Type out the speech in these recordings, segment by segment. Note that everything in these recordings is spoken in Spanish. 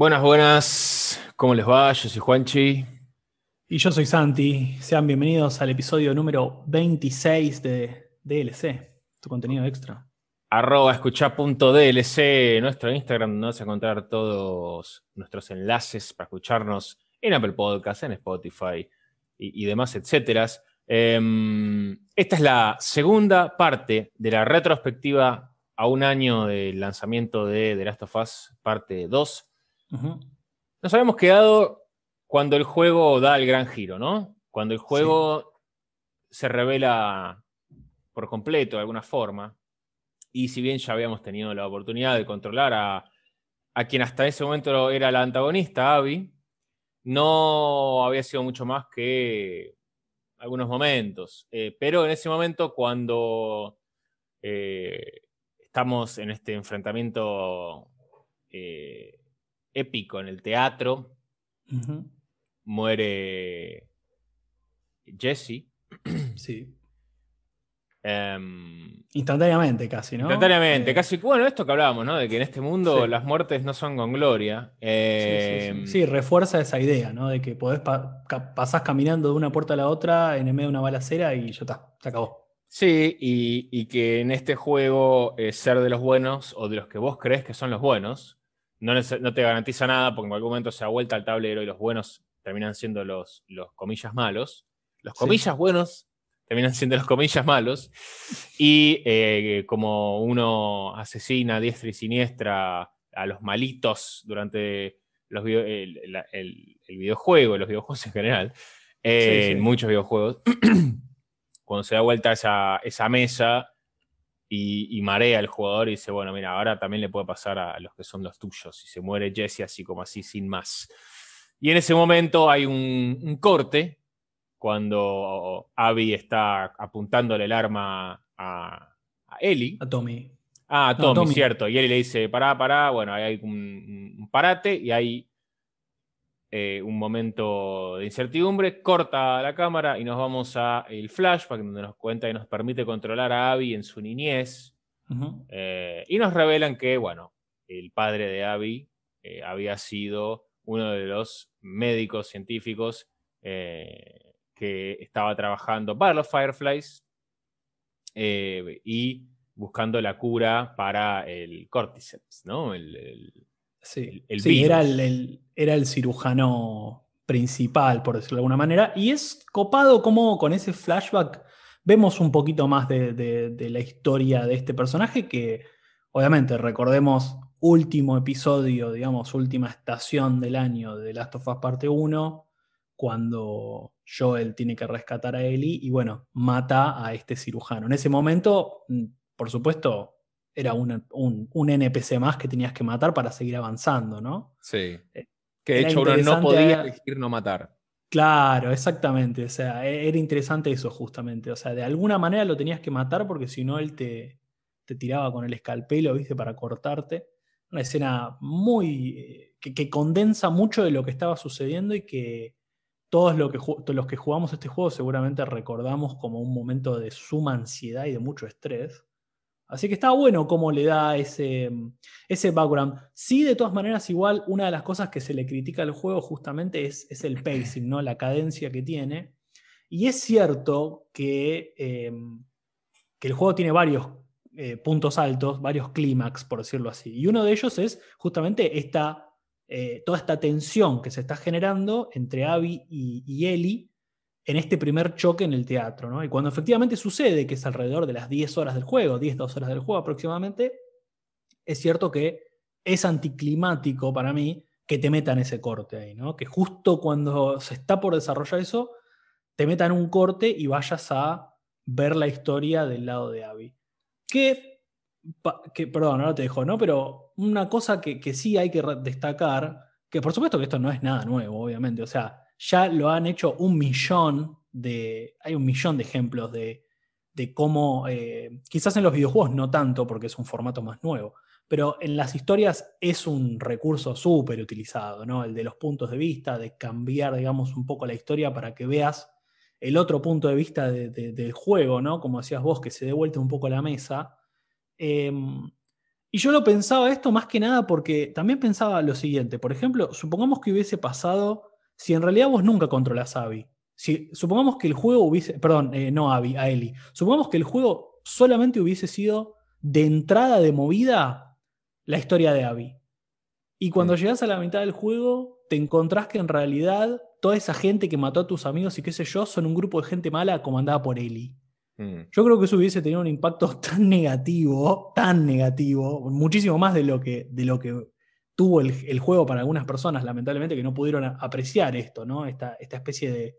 Buenas, buenas. ¿Cómo les va? Yo soy Juanchi. Y yo soy Santi. Sean bienvenidos al episodio número 26 de DLC, tu contenido extra. Arroba escucha.dlc, nuestro Instagram, donde vas a encontrar todos nuestros enlaces para escucharnos en Apple Podcasts, en Spotify y, demás, etcétera. Em, esta es la segunda parte de la retrospectiva a un año del lanzamiento de The Last of Us, parte 2. Nos habíamos quedado cuando el juego da el gran giro, ¿no? Cuando el juego se revela por completo de alguna forma. Y si bien ya habíamos tenido la oportunidad de controlar a, quien hasta ese momento era la antagonista, Abby, no había sido mucho más que algunos momentos. Eh, pero en ese momento, cuando eh, estamos en este enfrentamiento eh, épico en el teatro. Muere Jesse. Sí. Em, instantáneamente casi, ¿no? Instantáneamente, eh, casi. Bueno, esto que hablábamos, ¿no? De que en este mundo las muertes no son con gloria. Em, sí, refuerza esa idea, ¿no? De que podés pasás caminando de una puerta a la otra en el medio de una balacera y ya está, se acabó. Sí, y, que en este juego eh, ser de los buenos o de los que vos crees que son los buenos no, te garantiza nada porque en algún momento se da vuelta al tablero y los buenos terminan siendo los, los comillas malos. Los comillas buenos terminan siendo los comillas malos. Y eh, como uno asesina a diestra y siniestra a los malitos durante los el, videojuego, los videojuegos en general, eh, muchos videojuegos, cuando se da vuelta esa, esa mesa, y, marea al jugador y dice, bueno, mira, ahora también le puede pasar a los que son los tuyos. Y se muere Jesse así como así, sin más. Y en ese momento hay un, corte cuando Abby está apuntándole el arma a, a Ellie. A Tommy. Ah, a Tommy, cierto. Y Ellie le dice, pará, pará. Bueno, ahí hay un, parate y hay eh, un momento de incertidumbre, corta la cámara y nos vamos a el flashback donde nos cuenta y nos permite controlar a Abby en su niñez. Eh, y nos revelan que, bueno, el padre de Abby eh, había sido uno de los médicos científicos que estaba trabajando para los Fireflies y buscando la cura para el Cordyceps, ¿no? el, Sí, era, el, era el cirujano principal, por decirlo de alguna manera. Y es copado como con ese flashback vemos un poquito más de, la historia de este personaje que, obviamente, recordemos último episodio, digamos, última estación del año de Last of Us Parte 1, cuando Joel tiene que rescatar a Ellie y, bueno, mata a este cirujano. En ese momento, mm, por supuesto, era un, un, NPC más que tenías que matar para seguir avanzando, ¿no? Sí. Eh, que de hecho uno no podía elegir no matar. Claro, exactamente. O sea, e, era interesante eso justamente. O sea, de alguna manera lo tenías que matar porque si no él te, te tiraba con el escalpelo, ¿viste? Para cortarte. Una escena muy. Eh, que, que, condensa mucho de lo que estaba sucediendo y que todos que, los que jugamos este juego seguramente recordamos como un momento de suma ansiedad y de mucho estrés. Así que está bueno cómo le da ese, ese background. Sí, de todas maneras, igual una de las cosas que se le critica al juego justamente es, es el pacing, ¿no? la cadencia que tiene. Y es cierto que, em, que el juego tiene varios eh, puntos altos, varios clímax, por decirlo así. Y uno de ellos es justamente esta, eh, toda esta tensión que se está generando entre Abby y, y Ellie en este primer choque en el teatro. ¿no? Y cuando efectivamente sucede, que es alrededor de las 10 horas del juego, 10, 12 horas del juego aproximadamente, es cierto que es anticlimático para mí que te metan ese corte ahí, ¿no? Que justo cuando se está por desarrollar eso, te metan un corte y vayas a ver la historia del lado de Abby. Que perdón, ahora te dejo, ¿no? Pero una cosa que, que sí hay que destacar, que por supuesto que esto no es nada nuevo, obviamente, o sea, ya lo han hecho un millón de, hay un millón de ejemplos de, de cómo, eh, quizás en los videojuegos no tanto, porque es un formato más nuevo, pero en las historias es un recurso súper utilizado, ¿no? El de los puntos de vista, de cambiar, digamos, un poco la historia para que veas el otro punto de vista del juego, ¿no? Como decías vos, que se dé vuelta un poco la mesa. Em, y yo lo pensaba esto más que nada porque también pensaba lo siguiente, por ejemplo, supongamos que hubiese pasado, si en realidad vos nunca controlas a Abby, si, supongamos que el juego hubiese, perdón, eh, no a Abby, a Ellie, supongamos que el juego solamente hubiese sido de entrada de movida la historia de Abby. Y cuando llegas a la mitad del juego, te encontrás que en realidad toda esa gente que mató a tus amigos y qué sé yo, son un grupo de gente mala comandada por Ellie. Mm. Yo creo que eso hubiese tenido un impacto tan negativo, tan negativo, muchísimo más de lo que, de lo que tuvo el, juego para algunas personas, lamentablemente, que no pudieron apreciar esto, ¿no? Esta, especie de,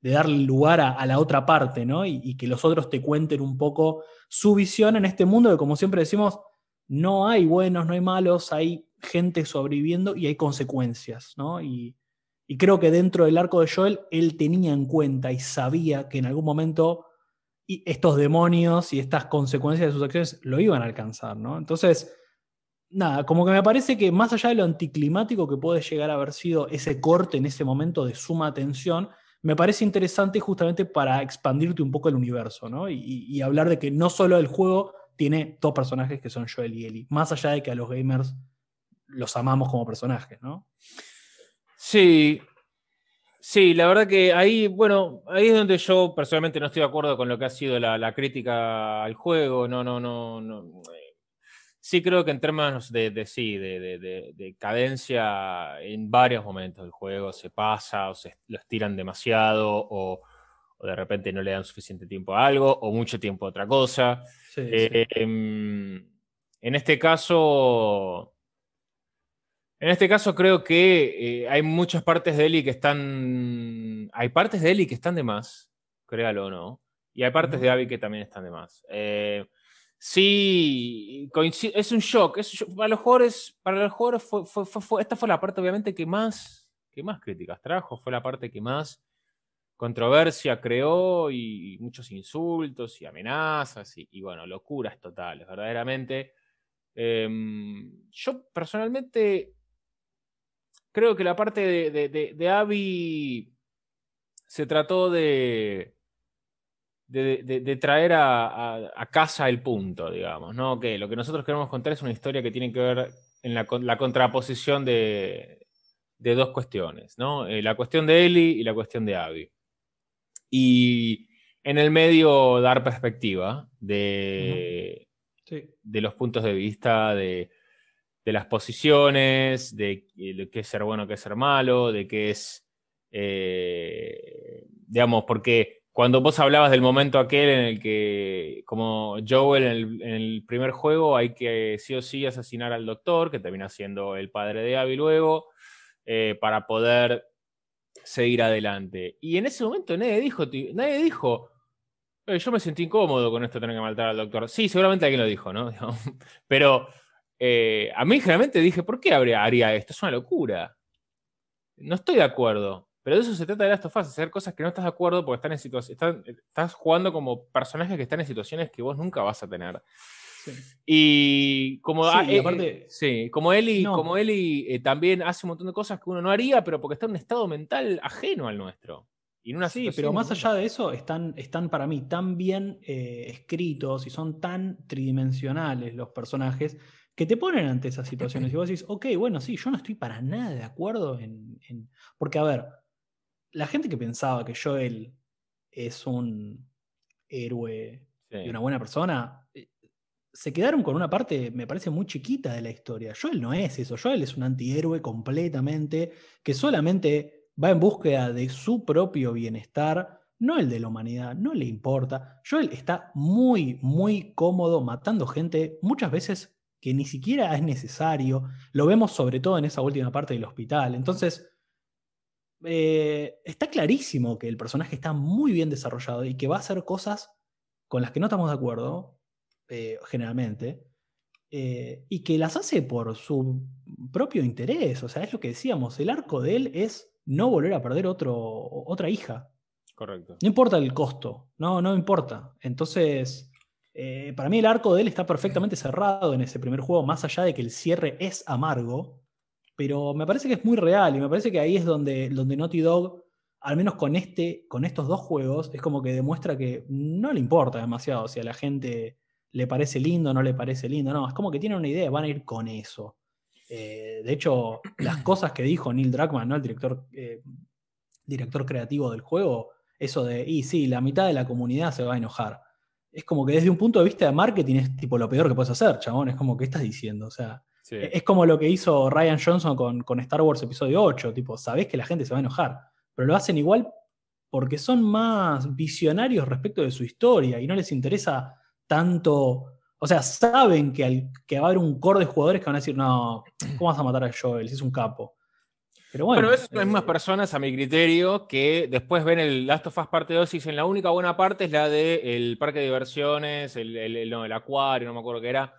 darle lugar a, la otra parte, ¿no? Y, y, que los otros te cuenten un poco su visión en este mundo que, como siempre decimos, no hay buenos, no hay malos, hay gente sobreviviendo y hay consecuencias, ¿no? Y, y creo que dentro del arco de Joel, él tenía en cuenta y sabía que en algún momento estos demonios y estas consecuencias de sus acciones lo iban a alcanzar, ¿no? Entonces, nada, como que me parece que más allá de lo anticlimático que puede llegar a haber sido ese corte en ese momento de suma tensión, me parece interesante justamente para expandirte un poco el universo, ¿no? Y, hablar de que no solo el juego tiene dos personajes que son Joel y Ellie, más allá de que a los gamers los amamos como personajes, ¿no? Sí, sí, la verdad que ahí, bueno, ahí es donde yo personalmente no estoy de acuerdo con lo que ha sido la, crítica al juego. No, no, no, no. Sí creo que en términos de, sí, de, cadencia, en varios momentos del juego se pasa o se lo estiran demasiado o, de repente no le dan suficiente tiempo a algo o mucho tiempo a otra cosa. Eh, em, en este caso, en este caso creo que eh, hay muchas partes de Eli que están... Hay partes de Eli que están de más, créalo o no. Y hay partes de Abby que también están de más. Eh, sí, es un shock. Para los jugadores, para los jugadores fue, esta fue la parte obviamente que más, que más críticas trajo. Fue la parte que más controversia creó y, muchos insultos y amenazas y, y bueno, locuras totales, verdaderamente. Em, yo personalmente creo que la parte de, de, Abby se trató de, de, traer a, casa el punto, digamos, ¿no? Que lo que nosotros queremos contar es una historia que tiene que ver en la, la contraposición de, dos cuestiones, ¿no? Eh, la cuestión de Ellie y la cuestión de Abby. Y en el medio dar perspectiva de, de los puntos de vista, de, de las posiciones, de, qué es ser bueno, qué es ser malo, de qué es, eh, digamos, porque cuando vos hablabas del momento aquel en el que, como Joel en el, primer juego, hay que sí o sí asesinar al doctor, que termina siendo el padre de Abby luego, eh, para poder seguir adelante. Y en ese momento nadie dijo, nadie dijo, eh, yo me sentí incómodo con esto tener que matar al doctor. Sí, seguramente alguien lo dijo, ¿no? Pero eh, a mí generalmente dije, ¿por qué haría esto? Es una locura. No estoy de acuerdo. Pero de eso se trata de Last of Us, hacer cosas que no estás de acuerdo porque están en situaciones. Estás jugando como personajes que están en situaciones que vos nunca vas a tener. Y como, sí, eh, aparte, sí, como Eli, como Eli eh, también hace un montón de cosas que uno no haría, pero porque está en un estado mental ajeno al nuestro. Y una sí, pero más allá de eso, están, están para mí tan bien escritos y son tan tridimensionales los personajes que te ponen ante esas situaciones y vos decís, ok, bueno, sí, yo no estoy para nada de acuerdo en... Porque, a ver, la gente que pensaba que Joel es un héroe y una buena persona, eh, se quedaron con una parte, me parece, muy chiquita de la historia. Joel no es eso, Joel es un antihéroe completamente, que solamente va en búsqueda de su propio bienestar, no el de la humanidad, no le importa. Joel está muy, muy cómodo matando gente, muchas veces que ni siquiera es necesario. Lo vemos sobre todo en esa última parte del hospital. Entonces, eh, está clarísimo que el personaje está muy bien desarrollado y que va a hacer cosas con las que no estamos de acuerdo, eh, generalmente, eh, y que las hace por su propio interés. O sea, es lo que decíamos, el arco de él es no volver a perder otro, otra hija. Correcto. No importa el costo, no, no importa. Entonces, para mí el arco de él está perfectamente cerrado en ese primer juego, más allá de que el cierre es amargo, pero me parece que es muy real y me parece que ahí es donde, donde Naughty Dog, al menos con, este, con estos dos juegos, es como que demuestra que no le importa demasiado si a la gente le parece lindo o no le parece lindo, no, es como que tienen una idea, van a ir con eso. Eh, de hecho, las cosas que dijo Neil Druckmann, ¿no? el director, eh, director creativo del juego, eso de, y sí, la mitad de la comunidad se va a enojar. Es como que desde un punto de vista de marketing es tipo lo peor que puedes hacer, chabón. Es como, ¿qué estás diciendo? O sea, es como lo que hizo Ryan Johnson con, con Star Wars Episodio 8. Tipo, sabés que la gente se va a enojar, pero lo hacen igual porque son más visionarios respecto de su historia y no les interesa tanto. O sea, saben que, que va a haber un core de jugadores que van a decir, no, ¿cómo vas a matar a Joel si es un capo? Pero bueno. Pero esas son las mismas eh, personas, a mi criterio, que después ven el Last of Us parte 2 y dicen la única buena parte es la del parque de diversiones, el, el, acuario, no me acuerdo qué era,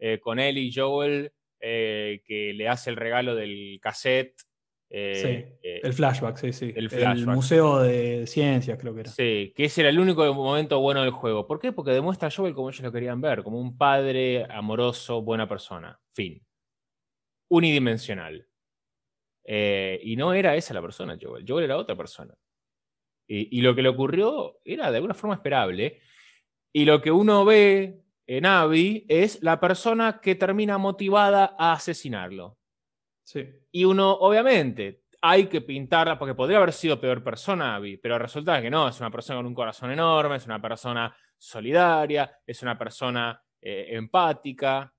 eh, con él y Joel, eh, que le hace el regalo del cassette eh, sí, eh, el flashback, sí, sí. El, Museo de Ciencias, creo que era. Sí, que ese era el único momento bueno del juego. ¿Por qué? Porque demuestra a Joel como ellos lo querían ver, como un padre amoroso, buena persona. Fin. Unidimensional. Eh, y no era esa la persona, Joel. Joel era otra persona. Y, y, lo que le ocurrió era de alguna forma esperable. Y lo que uno ve en Abby es la persona que termina motivada a asesinarlo. Y uno, obviamente, hay que pintarla porque podría haber sido peor persona, Abby, pero resulta que no, es una persona con un corazón enorme, es una persona solidaria, es una persona eh, empática,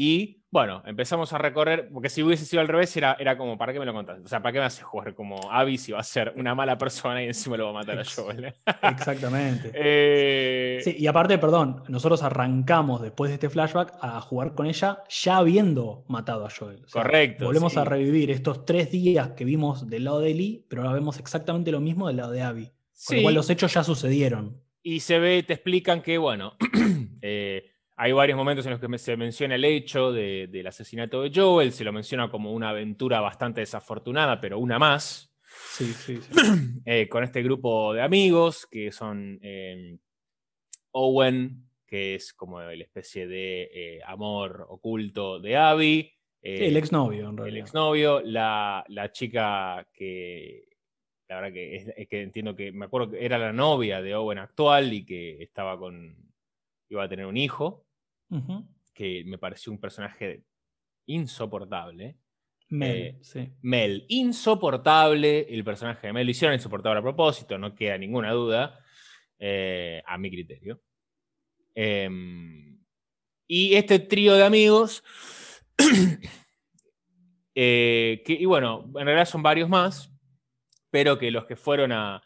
y bueno, empezamos a recorrer, porque si hubiese sido al revés, era, era como, ¿para qué me lo contaste? O sea, ¿para qué me hace jugar como Abby si va a ser una mala persona y encima lo va a matar a Joel? Exactamente. Eh, sí, y aparte, perdón, nosotros arrancamos después de este flashback a jugar con ella ya habiendo matado a Joel. correcto. Volvemos a revivir estos tres días que vimos del lado de Lee, pero ahora vemos exactamente lo mismo del lado de Abby. Con lo cual los hechos ya sucedieron. Y se ve, te explican que, bueno, hay varios momentos en los que se menciona el hecho del asesinato de Joel, se lo menciona como una aventura bastante desafortunada, pero una más. Sí, sí, sí. Eh, con este grupo de amigos que son em, Owen, que es como la especie de eh, amor oculto de Abby. el exnovio, en realidad. El exnovio, la, la chica que, la verdad que, es, que entiendo que, me acuerdo que era la novia de Owen actual y que estaba con, iba a tener un hijo que me pareció un personaje insoportable. Mel, eh, sí. Mel, insoportable el personaje de Mel. Lo hicieron insoportable a propósito, no queda ninguna duda, eh, a mi criterio. Em, y este trío de amigos, eh, que, y bueno, en realidad son varios más, pero que los que fueron a,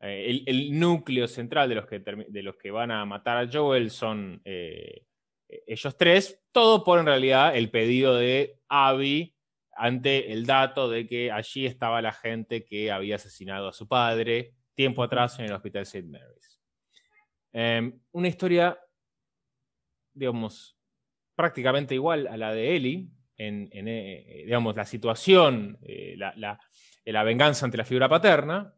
el, núcleo central de los, que, de los que van a matar a Joel son ellos tres, todo por en realidad el pedido de Abby ante el dato de que allí estaba la gente que había asesinado a su padre tiempo atrás en el hospital St. Mary's. Em, una historia, digamos, prácticamente igual a la de Ellie, en, eh, digamos, la situación, eh, la, venganza ante la figura paterna,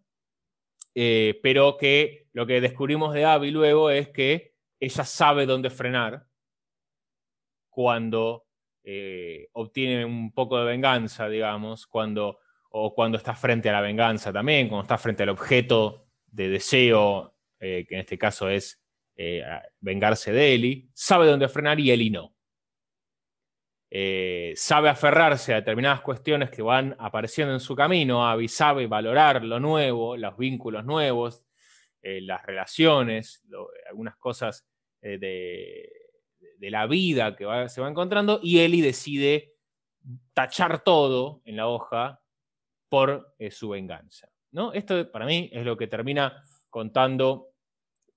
eh, pero que lo que descubrimos de Abby luego es que ella sabe dónde frenar cuando eh, obtiene un poco de venganza, digamos, cuando, o cuando está frente a la venganza también, cuando está frente al objeto de deseo, eh, que en este caso es eh, vengarse de Eli, sabe dónde frenar y Eli no. sabe aferrarse a determinadas cuestiones que van apareciendo en su camino, Abby sabe valorar lo nuevo, los vínculos nuevos, las relaciones, algunas cosas de de la vida que se va encontrando y Eli decide tachar todo en la hoja por eh, su venganza. ¿no? Esto para mí es lo que termina contando,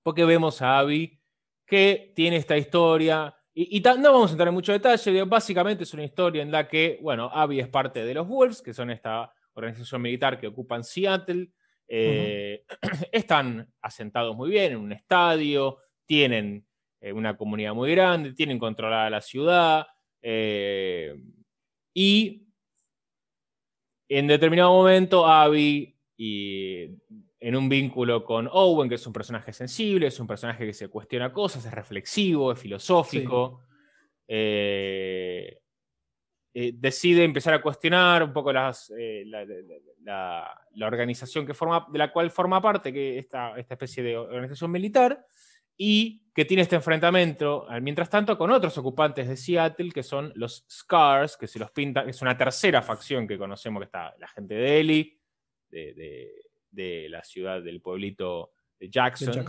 porque vemos a Abby que tiene esta historia, y, no vamos a entrar en mucho detalle, básicamente es una historia en la que, bueno, Abby es parte de los Wolves, que son esta organización militar que ocupan Seattle, eh, están asentados muy bien en un estadio, tienen eh, una comunidad muy grande, tienen controlada la ciudad y en determinado momento Abby y en un vínculo con Owen, que es un personaje sensible, es un personaje que se cuestiona cosas, es reflexivo, es filosófico. Eh, eh, decide empezar a cuestionar un poco las, eh, la, organización que forma, de la cual forma parte, que esta, esta especie de organización militar, y que tiene este enfrentamiento, mientras tanto, con otros ocupantes de Seattle, que son los Scars, que se los pinta, es una tercera facción que conocemos, que está la gente de Ellie, de de la ciudad del pueblito de Jackson,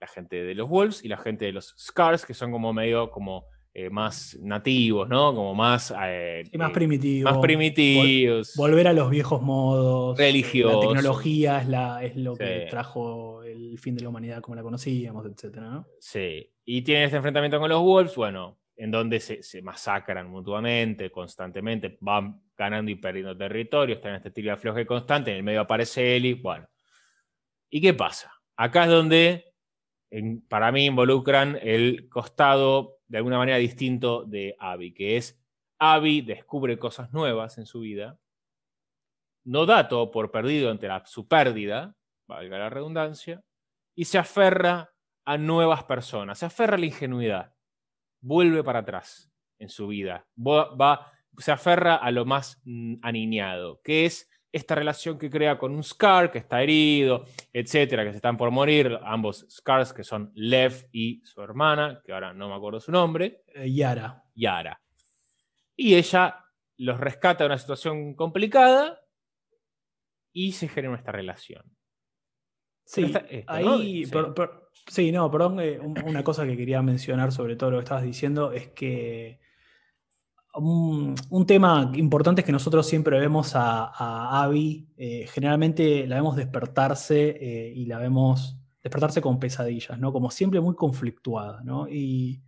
la gente de los Wolves y la gente de los Scars, que son como medio como eh, más nativos, ¿no? Como más... Eh, más primitivos. Más primitivos. volver a los viejos modos. Religiosos. La tecnología es, la, es lo que trajo el fin de la humanidad como la conocíamos, etc. ¿no? Sí. Y tienen este enfrentamiento con los Wolves, bueno, en donde se, masacran mutuamente, constantemente, van ganando y perdiendo territorio, están en este tiro de afloje constante, en el medio aparece Eli, bueno. ¿Y qué pasa? Acá es donde, para mí, involucran el costado de alguna manera distinto de Abby, que es Abby descubre cosas nuevas en su vida, no da todo por perdido ante su pérdida, valga la redundancia, y se aferra a nuevas personas, se aferra a la ingenuidad vuelve para atrás en su vida. Va, se aferra a lo más mm, aniñado, que es esta relación que crea con un Scar que está herido, etcétera, que se están por morir, ambos Scars que son Lev y su hermana, que ahora no me acuerdo su nombre. Eh, Yara. Yara. Y ella los rescata de una situación complicada y se genera esta relación. Sí, ahí, Sí, no, perdón, eh, una cosa que quería mencionar sobre todo lo que estabas diciendo es que un, tema importante es que nosotros siempre vemos a, Abby, eh, generalmente la vemos despertarse eh, y la vemos despertarse con pesadillas, ¿no? Como siempre muy conflictuada, ¿no? Y,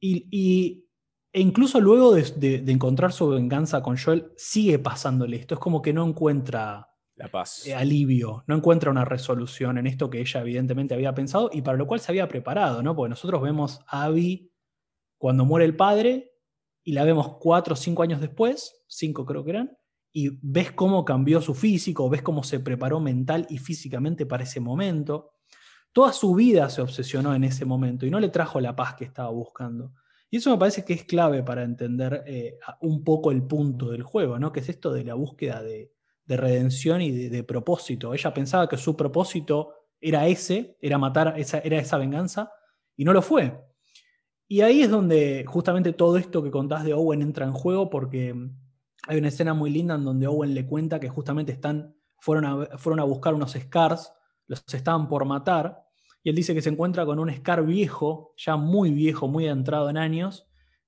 y, e incluso luego de, de, encontrar su venganza con Joel, sigue pasándole esto, es como que no encuentra la paz. Eh, alivio, no encuentra una resolución en esto que ella evidentemente había pensado y para lo cual se había preparado, ¿no? Porque nosotros vemos a Abby cuando muere el padre y la vemos cuatro o cinco años después, cinco creo que eran, y ves cómo cambió su físico, ves cómo se preparó mental y físicamente para ese momento. Toda su vida se obsesionó en ese momento y no le trajo la paz que estaba buscando. Y eso me parece que es clave para entender eh, un poco el punto del juego, ¿no? Que es esto de la búsqueda de, de redención y de, propósito. Ella pensaba que su propósito era ese, era matar, esa, era esa venganza, y no lo fue. Y ahí es donde justamente todo esto que contás de Owen entra en juego, porque hay una escena muy linda en donde Owen le cuenta que justamente están, fueron, a, fueron a buscar unos Scars, los estaban por matar, y él dice que se encuentra con un Scar viejo, ya muy viejo, muy entrado en años,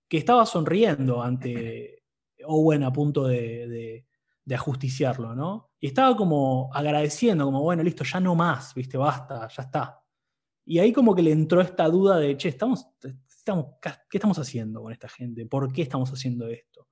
que estaba sonriendo ante Owen a punto de de ajusticiarlo, ¿no? Y estaba como agradeciendo, como, bueno, listo, ya no más, viste, basta, ya está. Y ahí como que le entró esta duda de, che, estamos, ¿qué estamos haciendo con esta gente? ¿Por qué estamos haciendo esto?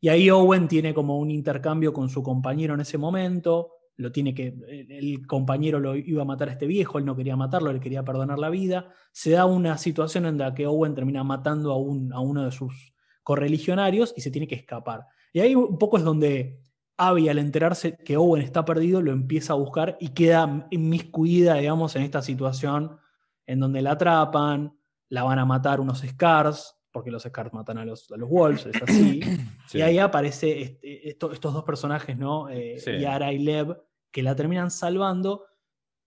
Y ahí Owen tiene como un intercambio con su compañero en ese momento, lo tiene que, el compañero lo iba a matar a este viejo, él no quería matarlo, le quería perdonar la vida. Se da una situación en la que Owen termina matando a, un, a uno de sus correligionarios y se tiene que escapar. Y ahí un poco es donde Abby, al enterarse que Owen está perdido, lo empieza a buscar y queda inmiscuida, digamos, en esta situación en donde la atrapan, la van a matar unos Scars, porque los Scars matan a los, a los Wolves, es así. Y ahí aparece este, estos dos personajes, ¿no? Eh, Yara y Lev, que la terminan salvando.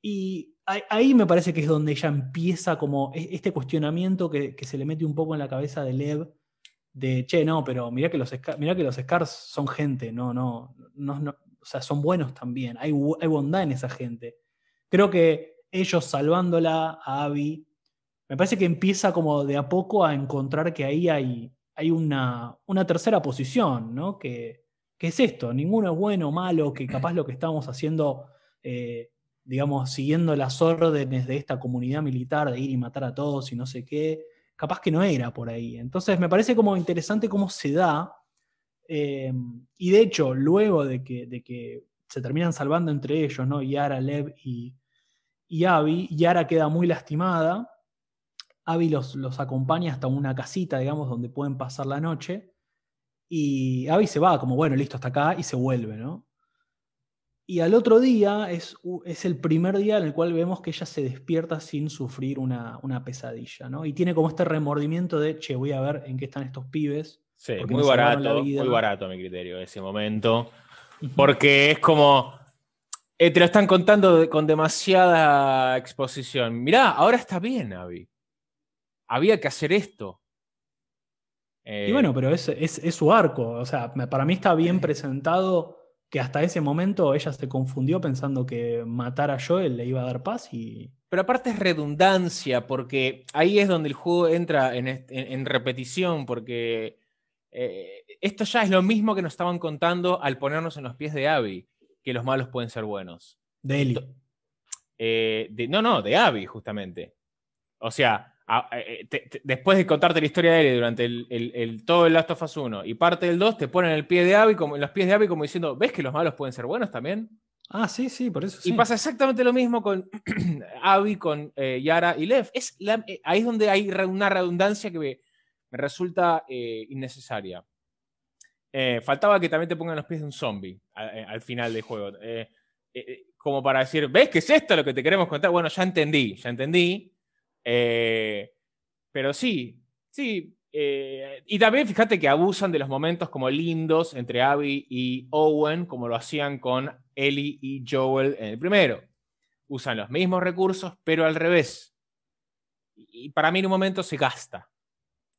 Y ahí, me parece que es donde ella empieza como e, este cuestionamiento que, que se le mete un poco en la cabeza de Lev de, che, no, pero mira que los, mira que los Scars son gente, no, no, no, o sea, son buenos también, hay, hay, bondad en esa gente. Creo que ellos salvándola a Abby, me parece que empieza como de a poco a encontrar que ahí hay, hay una, una tercera posición, ¿no? Que, que, es esto, ninguno es bueno o malo, que capaz lo que estamos haciendo, eh, digamos, siguiendo las órdenes de esta comunidad militar de ir y matar a todos y no sé qué, capaz que no era por ahí. Entonces me parece como interesante cómo se da. Eh, y de hecho, luego de que, de que, se terminan salvando entre ellos, ¿no? Yara, Lev y, y Abby, Yara queda muy lastimada. Abby los, los acompaña hasta una casita, digamos, donde pueden pasar la noche. Y Abby se va, como bueno, listo, hasta acá, y se vuelve, ¿no? Y al otro día es, es, el primer día en el cual vemos que ella se despierta sin sufrir una, una, pesadilla, ¿no? Y tiene como este remordimiento de, che, voy a ver en qué están estos pibes. Sí, muy barato, muy barato a mi criterio ese momento. Porque es como, eh, te lo están contando con demasiada exposición. Mirá, ahora está bien, Abby. Había que hacer esto. y bueno, pero es, es, su arco. O sea, para mí está bien presentado que hasta ese momento ella se confundió pensando que matar a Joel le iba a dar paz y... Pero aparte es redundancia, porque ahí es donde el juego entra en, repetición, porque eh, esto ya es lo mismo que nos estaban contando al ponernos en los pies de Abby, que los malos pueden ser buenos. De Eli. Eh, no, no, de Abby, justamente. O sea, eh, después de contarte la historia de Ellie durante el, todo el Last of Us 1 y parte del 2, te ponen el pie de Abby como, en los pies de Abby como diciendo, ¿ves que los malos pueden ser buenos también? Ah, sí, sí, por eso Y pasa exactamente lo mismo con Abby, con eh, Yara y Lev. Es eh, ahí es donde hay una redundancia que me, resulta innecesaria. faltaba que también te pongan los pies de un zombie al, final del juego. como para decir, ¿ves que es esto lo que te queremos contar? Bueno, ya entendí, ya entendí. Eh, pero sí, sí. Eh, y también fíjate que abusan de los momentos como lindos entre Abby y Owen, como lo hacían con Ellie y Joel en el primero. Usan los mismos recursos, pero al revés. Y para mí en un momento se gasta.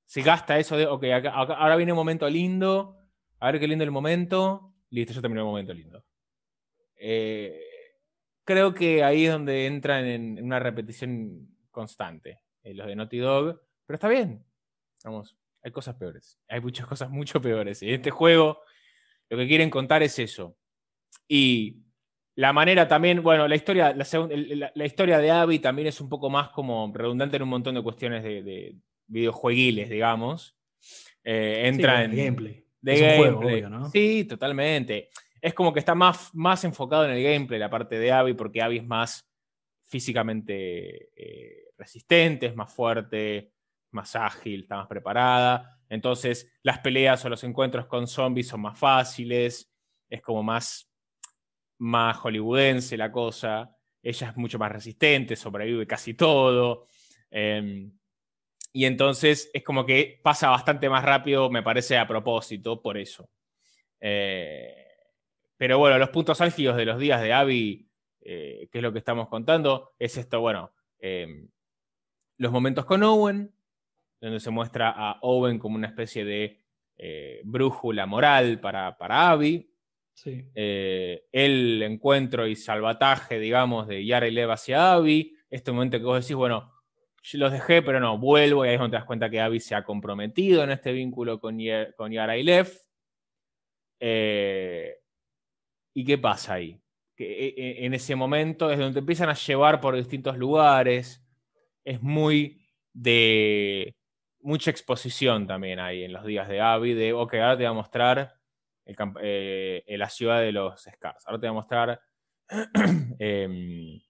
Se gasta eso de, ok, ahora viene un momento lindo, a ver qué lindo el momento, listo, ya terminó el momento lindo. Eh, creo que ahí es donde entran en una repetición constante, eh, los de Naughty Dog, pero está bien. Vamos, hay cosas peores. Hay muchas cosas mucho peores. Y en este juego lo que quieren contar es eso. Y la manera también, bueno, la historia, la, historia de Abby también es un poco más como redundante en un montón de cuestiones de, videojueguiles, digamos. Eh, entra en. gameplay. De gameplay. ¿no? Sí, totalmente. Es como que está más, más enfocado en el gameplay, la parte de Abby, porque Abby es más físicamente eh, resistente, es más fuerte, más ágil, está más preparada. Entonces, las peleas o los encuentros con zombies son más fáciles, es como más, más hollywoodense la cosa. Ella es mucho más resistente, sobrevive casi todo. Em, y entonces es como que pasa bastante más rápido, me parece a propósito, por eso. Eh, pero bueno, los puntos álgidos de los días de Abby eh, qué es lo que estamos contando, es esto, bueno, em, los momentos con Owen, donde se muestra a Owen como una especie de eh, brújula moral para, para Abby. Eh, el encuentro y salvataje, digamos, de Yara y Lev hacia Abby. Este momento que vos decís, bueno, los dejé, pero no, vuelvo y ahí es donde te das cuenta que Abby se ha comprometido en este vínculo con, con Yara y Lev. ¿Y qué pasa ahí? E, e, en ese momento es donde te empiezan a llevar por distintos lugares. Es muy de mucha exposición también ahí en los días de Abby, de, ok, ahora te voy a mostrar eh, la ciudad de los Scars, ahora te voy a mostrar em,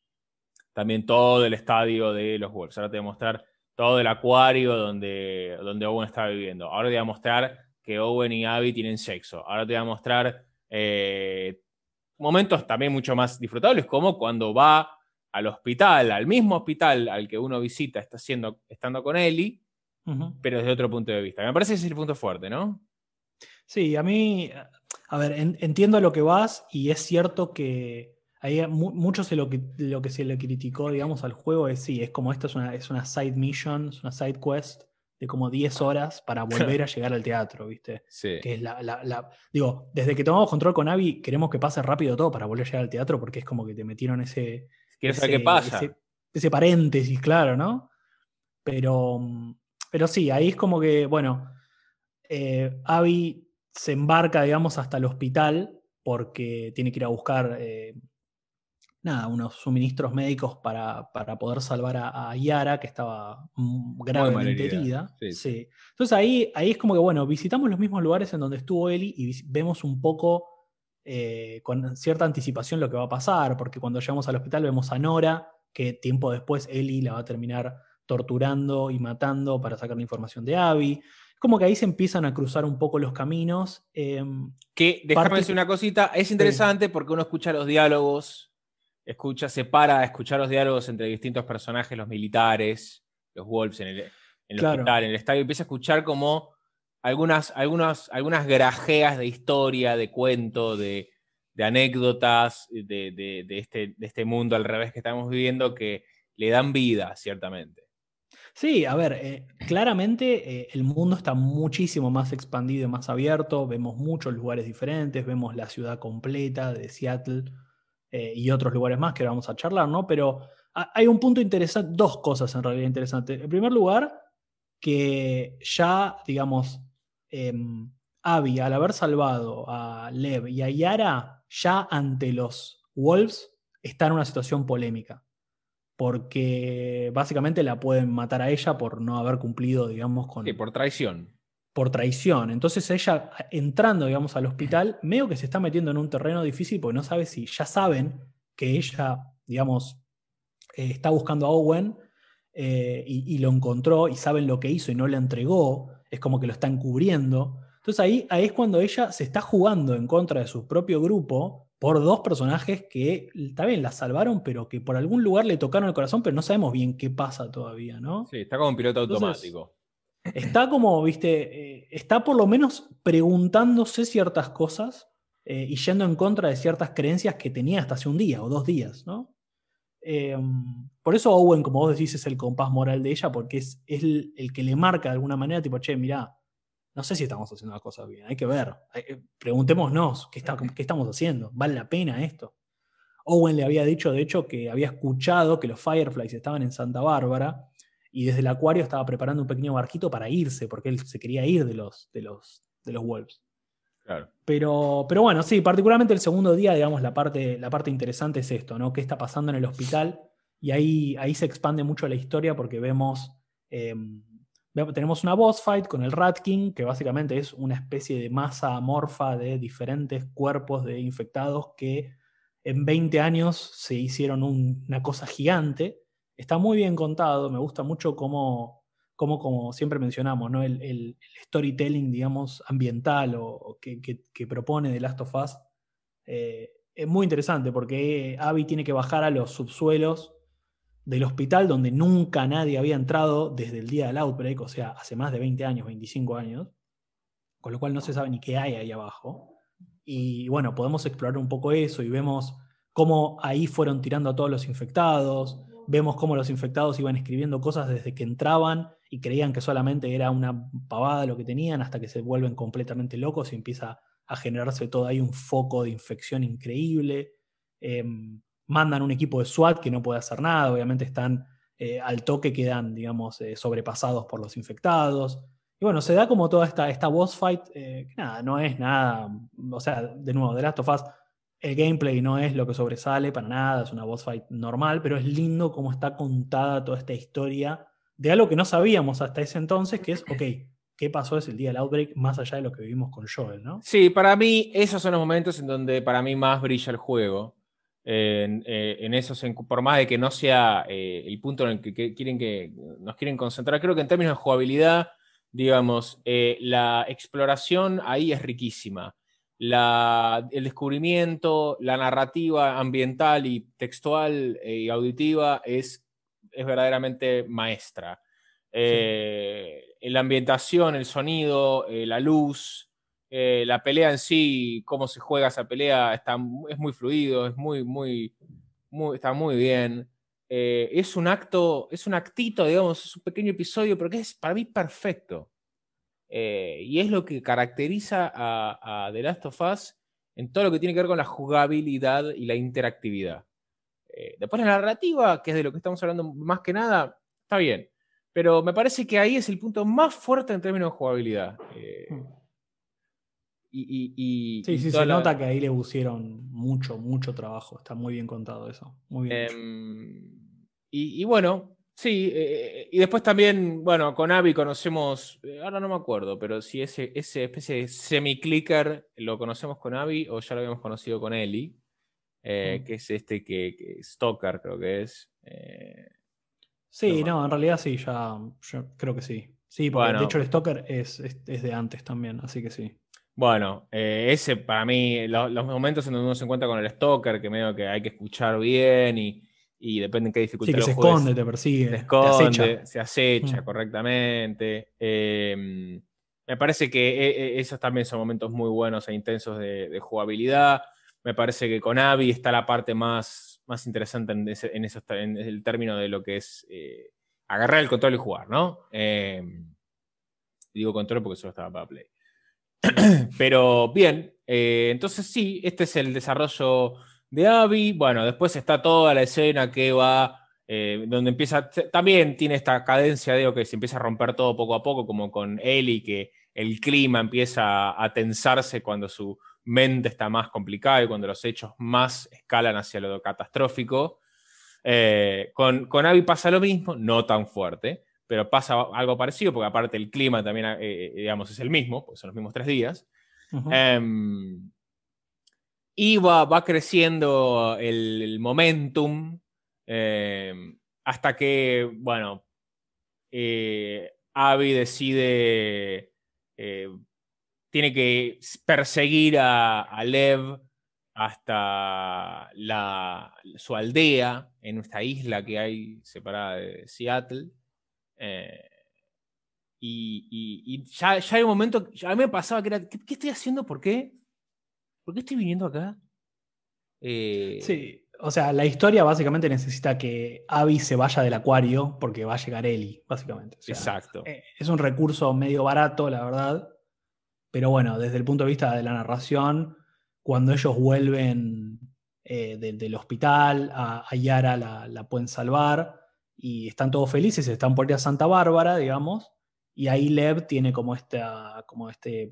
también todo el estadio de los Wolves, ahora te voy a mostrar todo el acuario donde, donde Owen está viviendo, ahora te voy a mostrar que Owen y Abby tienen sexo, ahora te voy a mostrar eh, momentos también mucho más disfrutables, como cuando va al hospital, al mismo hospital al que uno visita, está haciendo, estando con Eli, pero desde otro punto de vista. Me parece que ese es el punto fuerte, ¿no? Sí, a mí, a ver, entiendo a lo que vas y es cierto que hay mucho de lo que, lo que se le criticó, digamos, al juego es sí, es como esto es una, es una side mission, es una side quest de como 10 horas para volver a llegar al teatro, ¿viste? Sí. Que es la, Digo, desde que tomamos control con Avi, queremos que pase rápido todo para volver a llegar al teatro, porque es como que te metieron ese. Quiero saber qué pasa. Ese, paréntesis, claro, ¿no? Pero, pero sí, ahí es como que, bueno, eh, Abby se embarca, digamos, hasta el hospital porque tiene que ir a buscar eh, nada, unos suministros médicos para, poder salvar a, Yara, que estaba gravemente herida. Sí. Entonces ahí, ahí es como que, bueno, visitamos los mismos lugares en donde estuvo Eli y vemos un poco eh, con cierta anticipación lo que va a pasar, porque cuando llegamos al hospital vemos a Nora, que tiempo después Eli la va a terminar torturando y matando para sacar la información de Abby. Como que ahí se empiezan a cruzar un poco los caminos. Em, que, déjame decir una cosita, es interesante porque uno escucha los diálogos, escucha, se para a escuchar los diálogos entre distintos personajes, los militares, los wolves en el, hospital, en el estadio, empieza a escuchar como algunas, algunas, algunas grajeas de historia, de cuento, de, anécdotas de, este, de este mundo al revés que estamos viviendo que le dan vida, ciertamente. Sí, a ver, eh, claramente eh, el mundo está muchísimo más expandido y más abierto, vemos muchos lugares diferentes, vemos la ciudad completa de Seattle eh, y otros lugares más que vamos a charlar, ¿no? Pero hay un punto interesante, dos cosas en realidad interesantes. En primer lugar, que ya, digamos, em, Abby, al haber salvado a Lev y a Yara, ya ante los Wolves está en una situación polémica porque básicamente la pueden matar a ella por no haber cumplido, digamos, con... Sí, por traición. Por traición. Entonces ella, entrando, digamos, al hospital, medio que se está metiendo en un terreno difícil porque no sabe si ya saben que ella, digamos, eh, está buscando a Owen eh, y, lo encontró y saben lo que hizo y no le entregó, es como que lo está encubriendo. Entonces ahí, ahí es cuando ella se está jugando en contra de su propio grupo por dos personajes que también la salvaron, pero que por algún lugar le tocaron el corazón, pero no sabemos bien qué pasa todavía, ¿no? Sí, está como un piloto automático. Está como, viste, eh, está por lo menos preguntándose ciertas cosas eh, y yendo en contra de ciertas creencias que tenía hasta hace un día o dos días, ¿no? Em, por eso Owen, como vos decís, es el compás moral de ella, porque es, el, el, que le marca de alguna manera, tipo, che, mirá, no sé si estamos haciendo las cosas bien, hay que ver. Eh, preguntémonos, ¿qué, ¿qué estamos haciendo? ¿Vale la pena esto? Owen le había dicho, de hecho, que había escuchado que los Fireflies estaban en Santa Bárbara y desde el acuario estaba preparando un pequeño barquito para irse, porque él se quería ir de los, de los, de los Wolves. Pero, pero bueno, sí, particularmente el segundo día, digamos, la parte, la parte interesante es esto, ¿no? ¿Qué está pasando en el hospital? Y ahí, ahí se expande mucho la historia porque vemos em, tenemos una boss fight con el Rat King, que básicamente es una especie de masa amorfa de diferentes cuerpos de infectados que en 20 años se hicieron una cosa gigante. Está muy bien contado, me gusta mucho cómo, como siempre mencionamos, ¿no? el, storytelling, digamos, ambiental o, que, propone The Last of Us. Eh, es muy interesante porque Abby tiene que bajar a los subsuelos del hospital donde nunca nadie había entrado desde el día del outbreak, o sea, hace más de 20 años, 25 años, con lo cual no se sabe ni qué hay ahí abajo. Y bueno, podemos explorar un poco eso y vemos cómo ahí fueron tirando a todos los infectados, vemos cómo los infectados iban escribiendo cosas desde que entraban y creían que solamente era una pavada lo que tenían hasta que se vuelven completamente locos y empieza a generarse todo ahí un foco de infección increíble. Em, mandan un equipo de SWAT que no puede hacer nada, obviamente están eh, al toque, quedan, digamos, eh, sobrepasados por los infectados. Y bueno, se da como toda esta, esta boss fight, eh, que nada, no es nada, o sea, de nuevo, The Last of Us, el gameplay no es lo que sobresale para nada, es una boss fight normal, pero es lindo cómo está contada toda esta historia de algo que no sabíamos hasta ese entonces, que es, ok, ¿qué pasó ese el día del outbreak más allá de lo que vivimos con Joel, ¿no? Sí, para mí esos son los momentos en donde para mí más brilla el juego en, eh, esos, por más de que no sea eh, el punto en el que, quieren que nos quieren concentrar, creo que en términos de jugabilidad, digamos, eh, la exploración ahí es riquísima. El descubrimiento, la narrativa ambiental y textual y auditiva es, es verdaderamente maestra. La ambientación, el sonido, la luz, eh, la pelea en sí, cómo se juega esa pelea, está, es muy fluido, es muy, muy, muy está muy bien. Eh, es un acto, es un actito, digamos, es un pequeño episodio, pero que es para mí perfecto. Eh, y es lo que caracteriza a, a, The Last of Us en todo lo que tiene que ver con la jugabilidad y la interactividad. después la narrativa, que es de lo que estamos hablando más que nada, está bien. Pero me parece que ahí es el punto más fuerte en términos de jugabilidad. Hmm. Y, sí, sí, se nota que ahí le pusieron mucho, mucho trabajo. Está muy bien contado eso. Muy bien. Em, y, bueno, sí. Eh, y después también, bueno, con Abby conocemos, eh, ahora no me acuerdo, pero si ese, ese especie de semi-clicker lo conocemos con Abby o ya lo habíamos conocido con Ellie, eh, mm. que es este que, que, Stalker creo que es. Sí, no, en realidad sí, ya, creo que sí. Sí, porque de hecho el Stalker es, de antes también, así que sí. Bueno, eh, ese para mí, los momentos en donde uno se encuentra con el Stalker, que medio que hay que escuchar bien y, depende en qué dificultad. Sí, que se esconde, te persigue. Se esconde, se acecha mm. correctamente. Em, me parece que e, e, esos también son momentos muy buenos e intensos de, jugabilidad. Me parece que con Abby está la parte más, más interesante en, en, el término de lo que es eh, agarrar el control y jugar, ¿no? Em, digo control porque solo estaba para Play. Pero bien, eh, entonces sí, este es el desarrollo de Abby. Bueno, después está toda la escena que va, eh, donde empieza, también tiene esta cadencia de que se empieza a romper todo poco a poco, como con Ellie, que el clima empieza a tensarse cuando su mente está más complicada y cuando los hechos más escalan hacia lo catastrófico. Eh, con, con Abby pasa lo mismo, no tan fuerte, pero pasa algo parecido, porque aparte el clima también, eh, digamos, es el mismo, pues son los mismos tres días. Y va, creciendo el, momentum em, hasta que, bueno, eh, Abby decide, tiene que perseguir a, Lev hasta su aldea en esta isla que hay separada de Seattle. Eh, y, ya, hay un momento, a mí me pasaba que era, ¿qué, estoy haciendo? ¿Por qué? ¿Por qué estoy viniendo acá? Eh, sí, o sea, la historia básicamente necesita que Abby se vaya del acuario porque va a llegar Ellie, básicamente. Exacto. Eh, es un recurso medio barato, la verdad. Pero bueno, desde el punto de vista de la narración, cuando ellos vuelven del hospital, a, Yara la pueden salvar y están todos felices, están por ir a Santa Bárbara, digamos, y ahí Lev tiene como, esta, como este,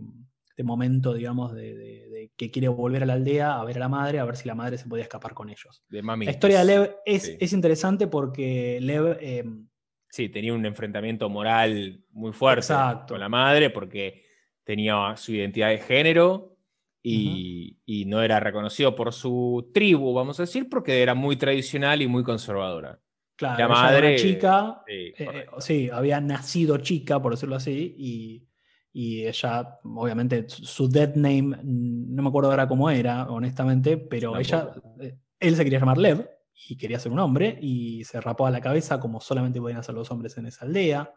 este momento, digamos, de, que quiere volver a la aldea a ver a la madre, a ver si la madre se podía escapar con ellos. la historia de Lev es, interesante porque Lev... Em, sí, tenía un enfrentamiento moral muy fuerte con la madre porque tenía su identidad de género y, y, no era reconocido por su tribu, vamos a decir, porque era muy tradicional y muy conservadora. Claro, la madre. chica, eh, eh, sí, había nacido chica, por decirlo así, y, ella, obviamente, su dead name, no me acuerdo ahora cómo era, honestamente, pero ella, eh, él se quería llamar Lev y quería ser un hombre y se rapó a la cabeza como solamente podían hacer los hombres en esa aldea.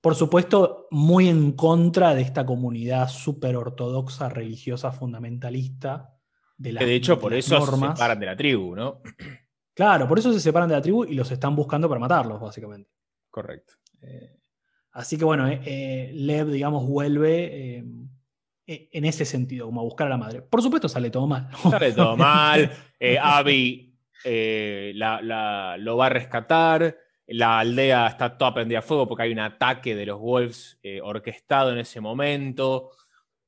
Por supuesto, muy en contra de esta comunidad súper ortodoxa, religiosa, fundamentalista. De, la, de hecho, por eso se separan de la tribu, ¿no? Claro, por eso se separan de la tribu y los están buscando para matarlos, básicamente. Correcto. Eh, así que bueno, eh, eh, Lev, digamos, vuelve en ese sentido, como a buscar a la madre. Por supuesto, sale todo mal. Sale todo mal. Abby lo va a rescatar. La aldea está toda prendida a fuego porque hay un ataque de los Wolves orquestado en ese momento.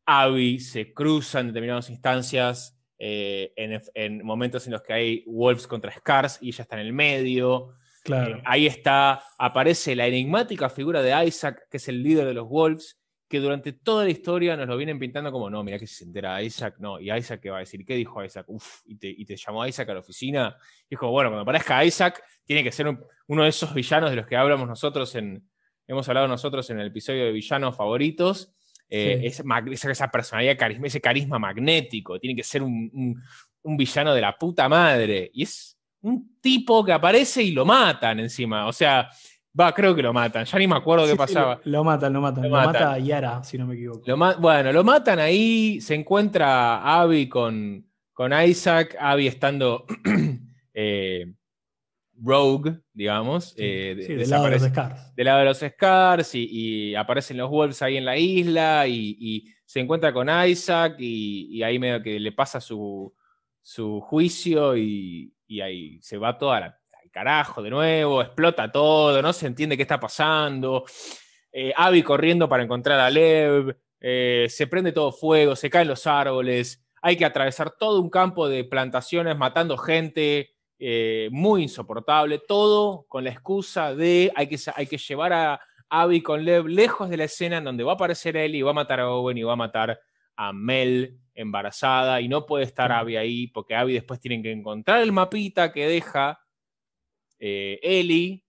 Abby se cruza en determinadas instancias eh, en, momentos en los que hay Wolves contra Scars y ella está en el medio. Claro. Eh, ahí está, aparece la enigmática figura de Isaac, que es el líder de los Wolves, que durante toda la historia nos lo vienen pintando como, no, mira que se entera Isaac, no, y Isaac qué va a decir, ¿qué dijo Isaac? Uf, y te, llamó Isaac a la oficina. Dijo, bueno, cuando aparezca Isaac, tiene que ser uno de esos villanos de los que hablamos nosotros en, hemos hablado nosotros en el episodio de villanos favoritos. Eh, esa, personalidad, carisma, ese carisma magnético, tiene que ser un, villano de la puta madre. Y es un tipo que aparece y lo matan encima. O sea, va, creo que lo matan. Ya ni me acuerdo qué pasaba. lo, matan, lo matan. Lo, mata a Yara, si no me equivoco. bueno, lo matan ahí. Se encuentra Abby con, con Isaac. Abby estando. Eh, rogue, digamos. Eh, del lado de los Scars. Del lado de los Scars y, aparecen los Wolves ahí en la isla y, se encuentra con Isaac y, ahí medio que le pasa su, juicio y, ahí se va toda al carajo de nuevo, explota todo, no se entiende qué está pasando. Eh, corriendo para encontrar a Lev, eh, se prende todo fuego, se caen los árboles, hay que atravesar todo un campo de plantaciones matando gente, eh, muy insoportable, todo con la excusa de hay que, hay que llevar a Abby con Lev lejos de la escena en donde va a aparecer él y va a matar a Owen y va a matar a Mel embarazada y no puede estar Abby ahí porque Abby después tienen que encontrar el mapita que deja eh, Ellie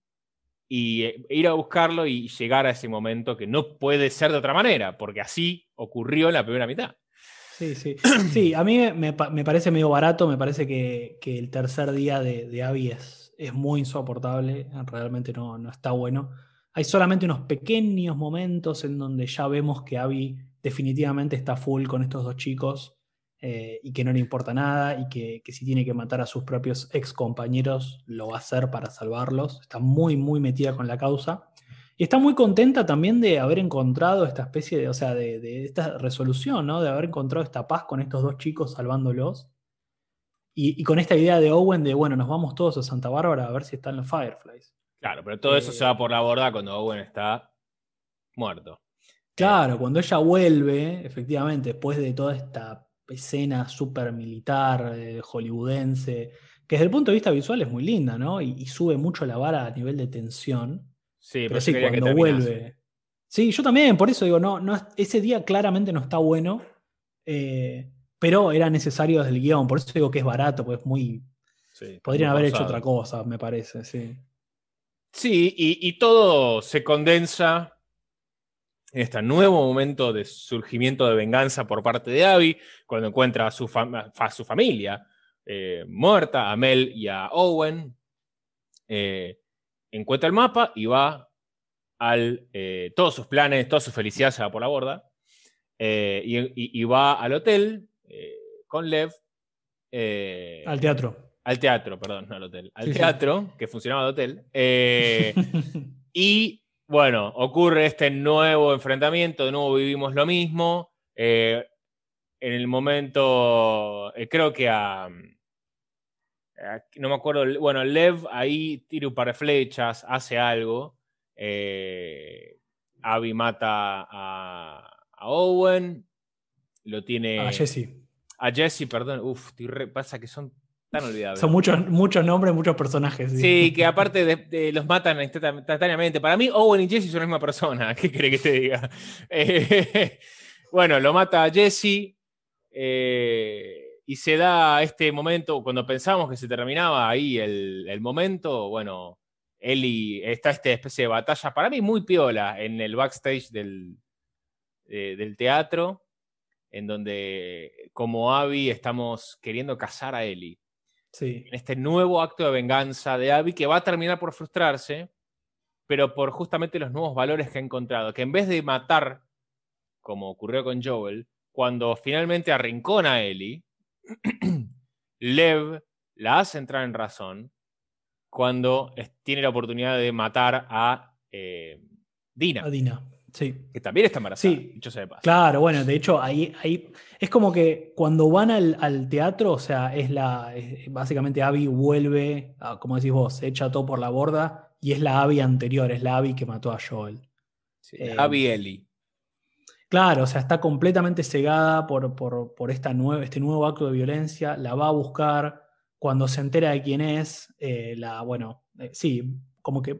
y eh, ir a buscarlo y llegar a ese momento que no puede ser de otra manera, porque así ocurrió en la primera mitad. Sí, sí. Sí, a mí me, parece medio barato, me parece que, el tercer día de, de Abby es, muy insoportable, realmente no, no está bueno. Hay solamente unos pequeños momentos en donde ya vemos que Abby definitivamente está full con estos dos chicos eh, y que no le importa nada y que, si tiene que matar a sus propios ex compañeros lo va a hacer para salvarlos. Está muy, muy metida con la causa. Y está muy contenta también de haber encontrado esta especie de, o sea, de, esta resolución, ¿no? De haber encontrado esta paz con estos dos chicos salvándolos. Y, con esta idea de Owen de, bueno, nos vamos todos a Santa Bárbara a ver si están los Fireflies. Claro, pero todo eso se va por la borda cuando Owen está muerto. Claro, cuando ella vuelve, efectivamente, después de toda esta escena súper militar, eh, hollywoodense, que desde el punto de vista visual es muy linda, ¿no? Y, sube mucho la vara a nivel de tensión. Sí, pero, sí, cuando vuelve. Sí, yo también, por eso digo, no, no, ese día claramente no está bueno, eh, pero era necesario desde el guion, por eso digo que es barato, pues muy. podrían haber hecho otra cosa, me parece, sí. Sí, y todo se condensa en este nuevo momento de surgimiento de venganza por parte de Abby, cuando encuentra a su, su familia eh, muerta, a Mel y a Owen, eh, encuentra el mapa y va al... Eh, todos sus planes, toda su felicidad se va por la borda, y, va al hotel con Lev. al teatro. Al teatro, perdón, no al hotel. Al teatro, que funcionaba de hotel. y bueno, ocurre este nuevo enfrentamiento, de nuevo vivimos lo mismo. Eh, en el momento, eh, creo que a, No me acuerdo, bueno, Lev ahí tira un par de flechas, hace algo. Eh, Abby mata a, Owen, lo tiene... A Jesse. A Jesse, perdón, uf, pasa que son son muchos, muchos nombres, muchos personajes. Sí, que aparte de, los matan instantáneamente. Para mí, Owen y Jesse son la misma persona. ¿Qué cree que te diga? Eh, bueno, lo mata a Jesse. Eh, y se da este momento, cuando pensamos que se terminaba ahí el, momento, bueno, Eli está esta especie de batalla, para mí muy piola, en el backstage del, del teatro, en donde como Abby estamos queriendo cazar a Eli en este nuevo acto de venganza de Abby que va a terminar por frustrarse, pero por justamente los nuevos valores que ha encontrado, que en vez de matar, como ocurrió con Joel, cuando finalmente arrincona a Ellie, Lev la hace entrar en razón cuando tiene la oportunidad de matar a eh, Dina. A Dina. Que también está embarazada, sí. Claro, bueno, de hecho, ahí, ahí es como que cuando van al, teatro, o sea, es la. básicamente Abby vuelve, como decís vos, echa todo por la borda y es la Abby anterior, es la Abby que mató a Joel. Eh, Abby Ellie. Claro, o sea, está completamente cegada por, por, esta este nuevo acto de violencia, la va a buscar. Cuando se entera de quién es, eh, la, bueno, eh, sí, como que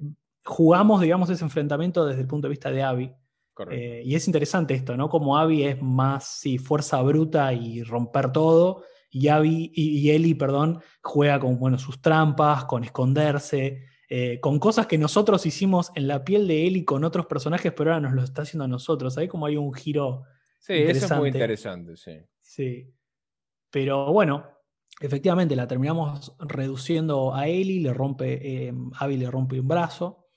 jugamos, digamos, ese enfrentamiento desde el punto de vista de Abby. Eh, y es interesante esto, ¿no? Como Abby es más, sí, fuerza bruta y romper todo, y Abby, y, Ellie, perdón, juega con, bueno, sus trampas, con esconderse, eh, con cosas que nosotros hicimos en la piel de Ellie con otros personajes, pero ahora nos lo está haciendo a nosotros. Ahí como hay un giro Sí, eso es muy interesante, sí. Sí. Pero bueno, efectivamente la terminamos reduciendo a Ellie, le rompe, eh, Abby le rompe un brazo.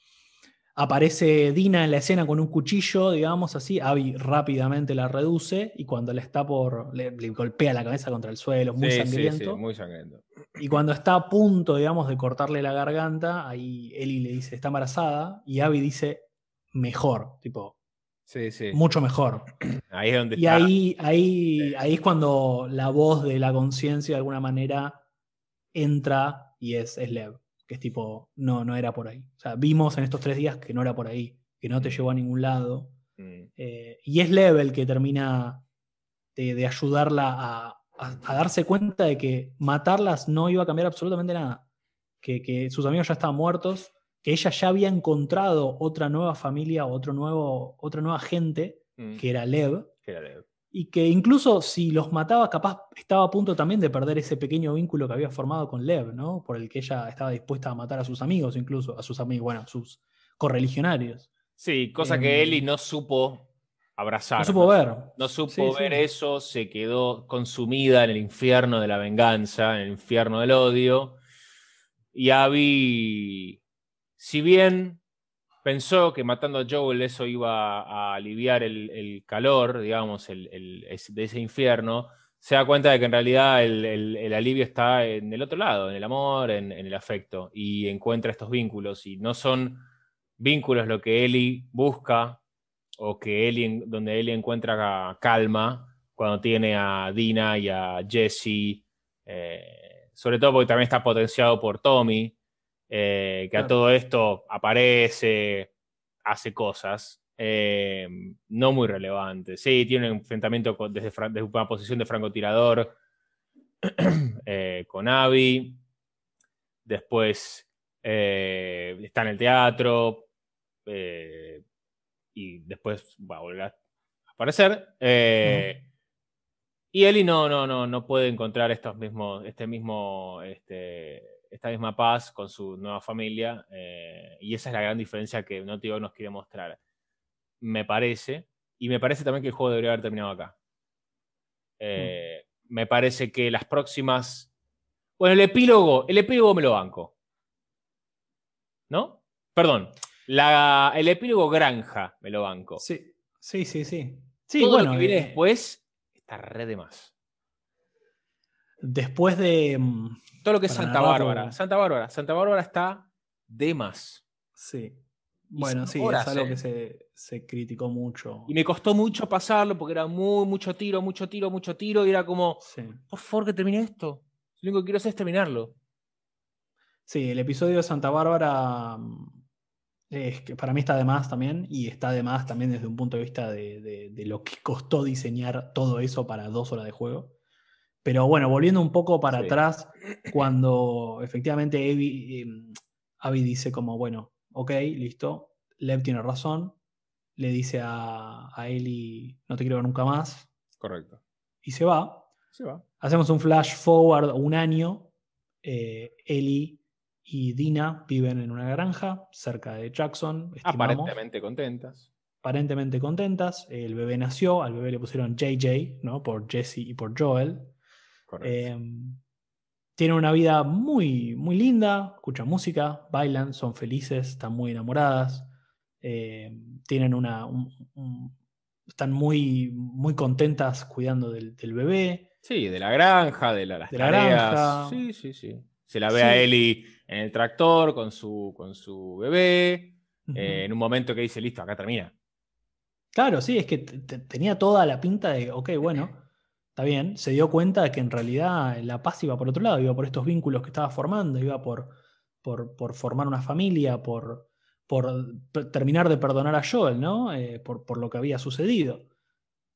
Aparece Dina en la escena con un cuchillo, digamos así. Abby rápidamente la reduce y cuando le está por. le, golpea la cabeza contra el suelo, muy sangriento. Sí, muy sangriento. Y cuando está a punto, digamos, de cortarle la garganta, ahí Ellie le dice, está embarazada, y Abby dice, mejor, tipo. Sí, sí. Mucho mejor. Ahí es donde y ahí, ahí, ahí es cuando la voz de la conciencia de alguna manera entra y es, es Lev que es tipo, no, no era por ahí. O sea, vimos en estos tres días que no era por ahí, que no te llevó a ningún lado. Mm. Eh, y es Level que termina de, ayudarla a, darse cuenta de que matarlas no iba a cambiar absolutamente nada. Que, sus amigos ya estaban muertos, que ella ya había encontrado otra nueva familia, otro nuevo, otra nueva gente, mm. que era Lev. Que era Lev y que incluso si los mataba, capaz estaba a punto también de perder ese pequeño vínculo que había formado con Lev, ¿no? Por el que ella estaba dispuesta a matar a sus amigos, incluso, a sus amigos, bueno, a sus correligionarios. Sí, cosa que Em, Eli no supo abrazar. No supo ver. No supo Sí, ver sí. eso, se quedó consumida en el infierno de la venganza, en el infierno del odio. Y Abby, si bien pensó que matando a Joel eso iba a aliviar el, el calor, digamos, el- el- de ese infierno, se da cuenta de que en realidad el, alivio está en el otro lado, en el amor, en, el afecto, y encuentra estos vínculos, y no son vínculos lo que Ellie busca, o que en- donde Ellie encuentra calma cuando tiene a Dina y a Jesse, eh, sobre todo porque también está potenciado por Tommy, eh, que a todo esto aparece, hace cosas. eh, no muy relevantes. Sí, tiene un enfrentamiento con- desde, una posición de francotirador eh, con Abby. Después está en el teatro. y después va a volver a aparecer. Y Ellie no, no, no, no puede encontrar estos mismos, este mismo, este, esta misma paz con su nueva familia. eh, y esa es la gran diferencia que Naughty Dog nos quiere mostrar. Me parece. Y me parece también que el juego debería haber terminado acá. Eh, Me parece que las próximas. Bueno, el epílogo, el epílogo me lo banco. ¿No? Perdón. La, el epílogo granja me lo banco. Sí, sí, sí, sí. Sí, Todo bueno. lo que viene eh, después está re de más. Después de. mm, Todo lo que es Santa Bárbara. Santa Bárbara. Santa Bárbara está de más. Sí. Bueno, sí, horas, es algo eh. que se, se criticó mucho. Y me costó mucho pasarlo porque era muy, mucho tiro, mucho tiro, mucho tiro. Y era como, Sí. por favor, que termine esto. Lo único que quiero hacer es terminarlo. Sí, el episodio de Santa Bárbara mm, es que para mí está de más también, y está de más también desde un punto de vista de, de- de lo que costó diseñar todo eso para dos horas de juego. Pero bueno, volviendo un poco para Sí. atrás, cuando efectivamente Abby, Abby dice como, bueno, ok, listo, Lev tiene razón, le dice a, a Ellie, no te quiero ver nunca más, Correcto. y se va. Se va. Hacemos un flash forward un año. eh, Ellie y Dina viven en una granja cerca de Jackson. estimamos. Aparentemente contentas. Aparentemente contentas. El bebé nació. Al bebé le pusieron JJ, ¿no? Por Jesse y por Joel. Eh, tienen una vida muy, muy linda. Escuchan música, bailan, son felices, están muy enamoradas. eh, tienen una. un- un- están muy, muy contentas cuidando del, del bebé. sí, de la granja, de la- las de la granja. Sí, sí, sí. Se la ve Sí. a Ellie en el tractor con su, con su bebé. Eh, en un momento que dice, listo, acá termina. Claro, sí, es que te- te- tenía toda la pinta de, ok, bueno, está bien. Se dio cuenta de que en realidad la paz iba por otro lado, iba por estos vínculos que estaba formando, iba por, por, formar una familia, por, por terminar de perdonar a Joel, ¿no? Eh, por, por lo que había sucedido.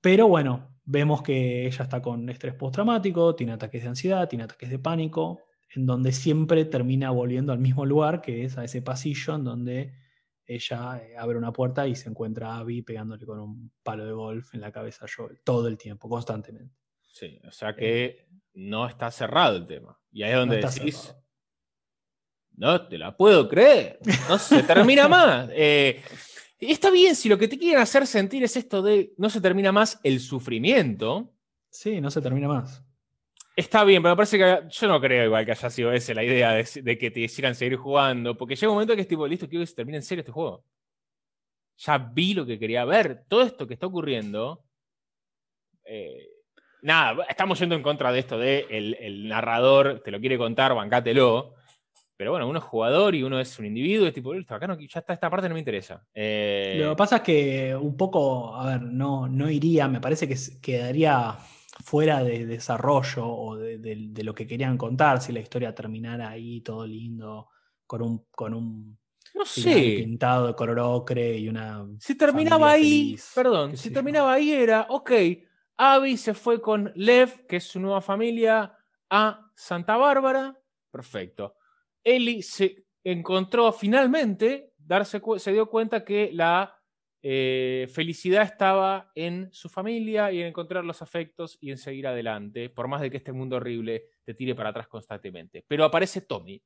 Pero bueno, vemos que ella está con estrés postraumático, tiene ataques de ansiedad, tiene ataques de pánico, en donde siempre termina volviendo al mismo lugar, que es a ese pasillo en donde ella eh, abre una puerta y se encuentra a Abby pegándole con un palo de golf en la cabeza a Joel, todo el tiempo, constantemente. Sí, o sea que no está cerrado el tema. Y ahí es donde Eh. No decís, cerrado. no te la puedo creer, no se termina más. Eh, está bien si lo que te quieren hacer sentir es esto de no se termina más el sufrimiento. Sí, no se termina más. Está bien, pero me parece que yo no creo igual que haya sido esa la idea de, de que te hicieran seguir jugando, porque llega un momento que es tipo, listo, quiero que se termine en serio este juego. Ya vi lo que quería ver, todo esto que está ocurriendo. eh, nada, estamos yendo en contra de esto de el, el narrador te lo quiere contar, bancátelo. Pero bueno, uno es jugador y uno es un individuo, es tipo, listo, acá no, ya está, esta parte no me interesa. Eh, Lo que pasa es que un poco, a ver, no, no iría, me parece que quedaría fuera de desarrollo o de, de- de lo que querían contar si la historia terminara ahí todo lindo, con un, con un no sé. pintado de color ocre y una... Si terminaba ahí, feliz, perdón, yo. terminaba ahí era, ok, Abby se fue con Lev, que es su nueva familia, a Santa Bárbara, perfecto. Ellie se encontró finalmente, darse, se dio cuenta que la eh, felicidad estaba en su familia y en encontrar los afectos y en seguir adelante, por más de que este mundo horrible te tire para atrás constantemente. Pero aparece Tommy,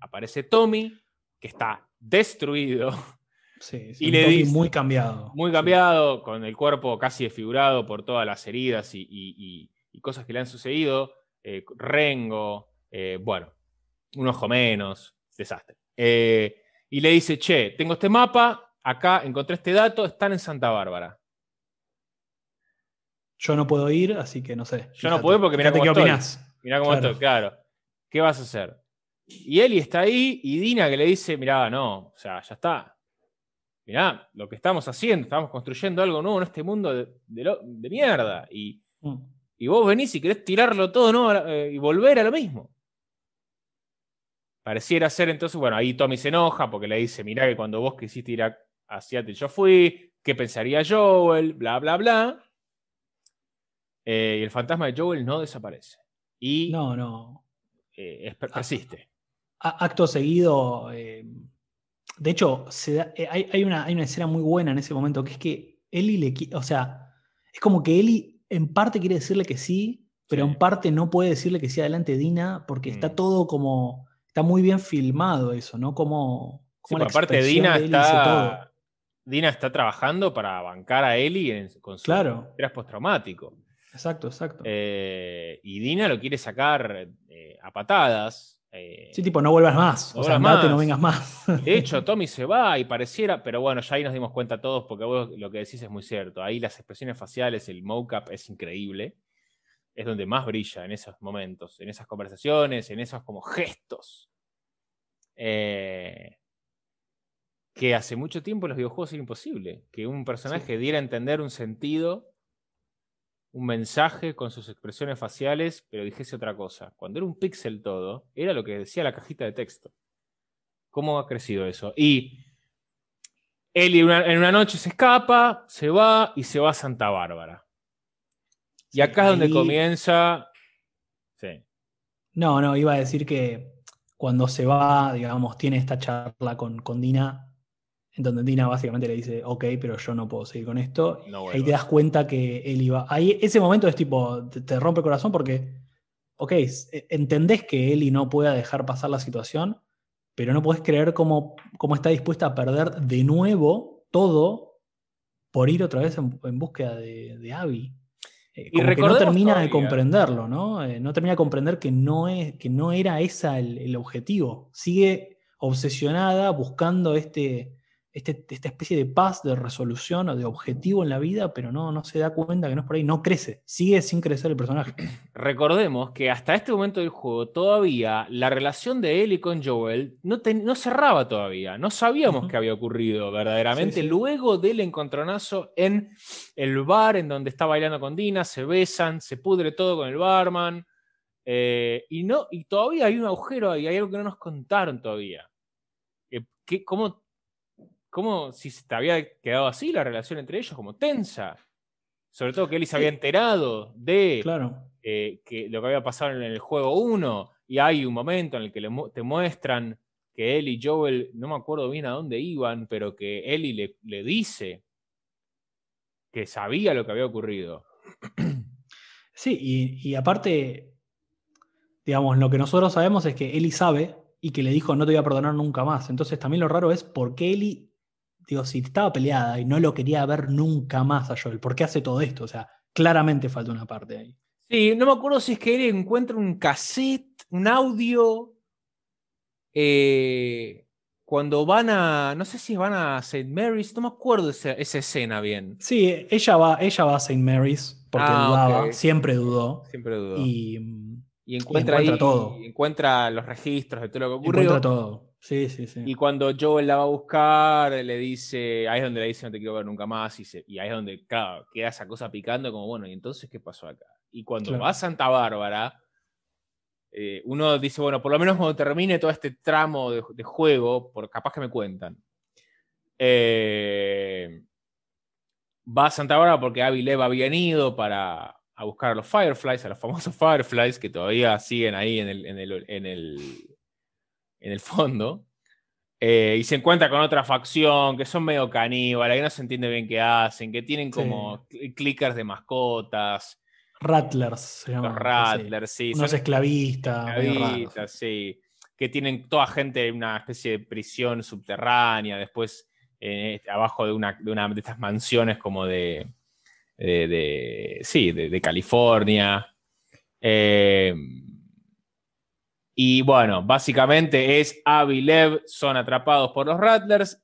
aparece Tommy que está destruido. Sí, Y le dice- muy cambiado. Muy cambiado, con el cuerpo casi desfigurado por todas las heridas y, y- cosas que le han sucedido. eh, rengo, eh, bueno, un ojo menos, desastre. Eh, y le dice, che, tengo este mapa, acá encontré este dato, están en Santa Bárbara. Yo no puedo ir, así que no sé. Yo no puedo porque mirá cómo qué estoy. opinás. Mirá cómo Claro. estoy, claro. ¿Qué vas a hacer? Y Eli está ahí y Dina que le dice, mirá, no, o sea, ya está. Mirá, lo que estamos haciendo, estamos construyendo algo nuevo en este mundo de, de lo- de mierda. Y, Mm. y vos venís y querés tirarlo todo ¿no? Eh, y volver a lo mismo. Pareciera ser entonces, bueno, ahí Tommy se enoja porque le dice, mirá que cuando vos quisiste ir a, a Seattle yo fui, ¿qué pensaría Joel? Bla, bla, bla. Eh, y el fantasma de Joel no desaparece. Y No, no. eh, persiste. Acto seguido. eh, de hecho, se da- eh, hay, hay una, hay una escena muy buena en ese momento que es que Eli le. qui- O sea, es como que Eli en parte quiere decirle que sí, pero Sí. en parte no puede decirle que sí adelante Dina porque está Mm. todo como. Está muy bien filmado eso, ¿no? Como. Sí, como la porque aparte Dina de está, Dina está trabajando para bancar a Eli en- con su Claro. estrés postraumático. Exacto, exacto. Eh, y Dina lo quiere sacar eh, a patadas. Eh, sí, tipo, no vuelvas más. no o sea, andate, no vengas más. De hecho, Tommy se va y pareciera, pero bueno, ya ahí nos dimos cuenta todos, porque vos lo que decís es muy cierto. Ahí las expresiones faciales, el mocap es increíble. Es donde más brilla en esos momentos, en esas conversaciones, en esos como gestos. Eh, que hace mucho tiempo en los videojuegos era imposible. Que un personaje diera a entender un sentido, un mensaje con sus expresiones faciales, pero dijese otra cosa. Cuando era un píxel todo, era lo que decía la cajita de texto. ¿Cómo ha crecido eso? Y una- en una noche se escapa, se va y se va a Santa Bárbara. Y acá es donde ahí- comienza. Sí. No, no, iba a decir que cuando se va, digamos, tiene esta charla con, con Dina, en donde Dina básicamente le dice, ok, pero yo no puedo seguir con esto. No ahí te das cuenta que él iba. Ahí ese momento es tipo, te, te rompe el corazón porque, ok, s- entendés que Eli no pueda dejar pasar la situación, pero no podés creer cómo, cómo está dispuesta a perder de nuevo todo por ir otra vez en, en búsqueda de, de Abby. Eh, Y como que no termina de comprenderlo, ¿no? Eh, no termina de comprender que no, es, que no era esa el, el objetivo. Sigue obsesionada buscando este, este- esta especie de paz, de resolución o de objetivo en la vida, pero no, no se da cuenta que no es por ahí, no crece, sigue sin crecer el personaje. Recordemos que hasta este momento del juego todavía la relación de Eli con Joel no, ten- no cerraba todavía. No sabíamos qué había ocurrido verdaderamente. Sí, sí. Luego del encontronazo en el bar en donde está bailando con Dina, se besan, se pudre todo con el barman. eh, y, no, y todavía hay un agujero ahí, hay algo que no nos contaron todavía. Eh, ¿qué- cómo, cómo si se te había quedado así la relación entre ellos, como tensa? Sobre todo que Eli se había enterado de Claro. eh, que lo que había pasado en el juego 1, y hay un momento en el que le mu- te muestran que él y Joel, no me acuerdo bien a dónde iban, pero que Ellie le, le dice que sabía lo que había ocurrido. Sí, y, y aparte, digamos, lo que nosotros sabemos es que Eli sabe y que le dijo no te voy a perdonar nunca más. Entonces también lo raro es por qué Eli, digo, si estaba peleada y no lo quería ver nunca más a Joel, ¿por qué hace todo esto? O sea, claramente falta una parte ahí. Sí, no me acuerdo si es que él encuentra un cassette, un audio, eh, cuando van a, no sé si van a St. Mary's, no me acuerdo esa, esa escena bien. Sí, ella va, ella va a St. Mary's porque Ah, dudaba, siempre dudó. Siempre. Y, Y encuentra, encuentra ahí- todo. encuentra los registros de todo lo que ocurrió. encuentra todo. Sí, sí, sí. Y cuando Joel la va a buscar, le dice, ahí es donde le dice no te quiero ver nunca más, y, se- y ahí es donde, claro, queda esa cosa picando como, bueno, ¿y entonces qué pasó acá? Y cuando Claro. va a Santa Bárbara, eh, uno dice, bueno, por lo menos cuando termine todo este tramo de, de juego, por capaz que me cuentan. Eh, va a Santa Bárbara porque Abby Lev habían ido para a buscar a los Fireflies, a los famosos Fireflies que todavía siguen ahí en el, en el, en el, en el fondo. Eh, y se encuentra con otra facción que son medio caníbales, que no se entiende bien qué hacen, que tienen como cl- clickers de mascotas, Rattlers se los llaman. sí. Rattlers, sí, Unos esclavistas. esclavistas, sí, que tienen toda gente en una especie de prisión subterránea, después eh, abajo de una, de una, de estas mansiones como de, de, sí, de, California. Eh, y bueno, básicamente es Abby y Lev son atrapados por los Rattlers.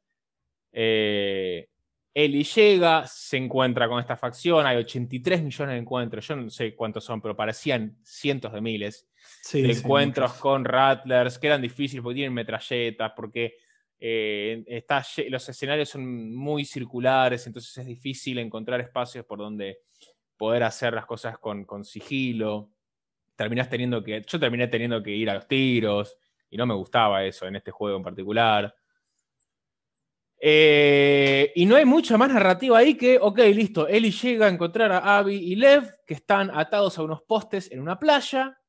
Eh, Eli llega, se encuentra con esta facción, hay 83 millones de encuentros, yo no sé cuántos son, pero parecían cientos de miles de encuentros con Rattlers, que eran difíciles porque tienen metralletas, porque eh, está, los escenarios son muy circulares, entonces es difícil encontrar espacios por donde poder hacer las cosas con, con sigilo. Terminás teniendo que, yo terminé teniendo que ir a los tiros y no me gustaba eso en este juego en particular. Eh, y no hay mucha más narrativa ahí que, ok, listo, Eli llega a encontrar a Abby y Lev que están atados a unos postes en una playa.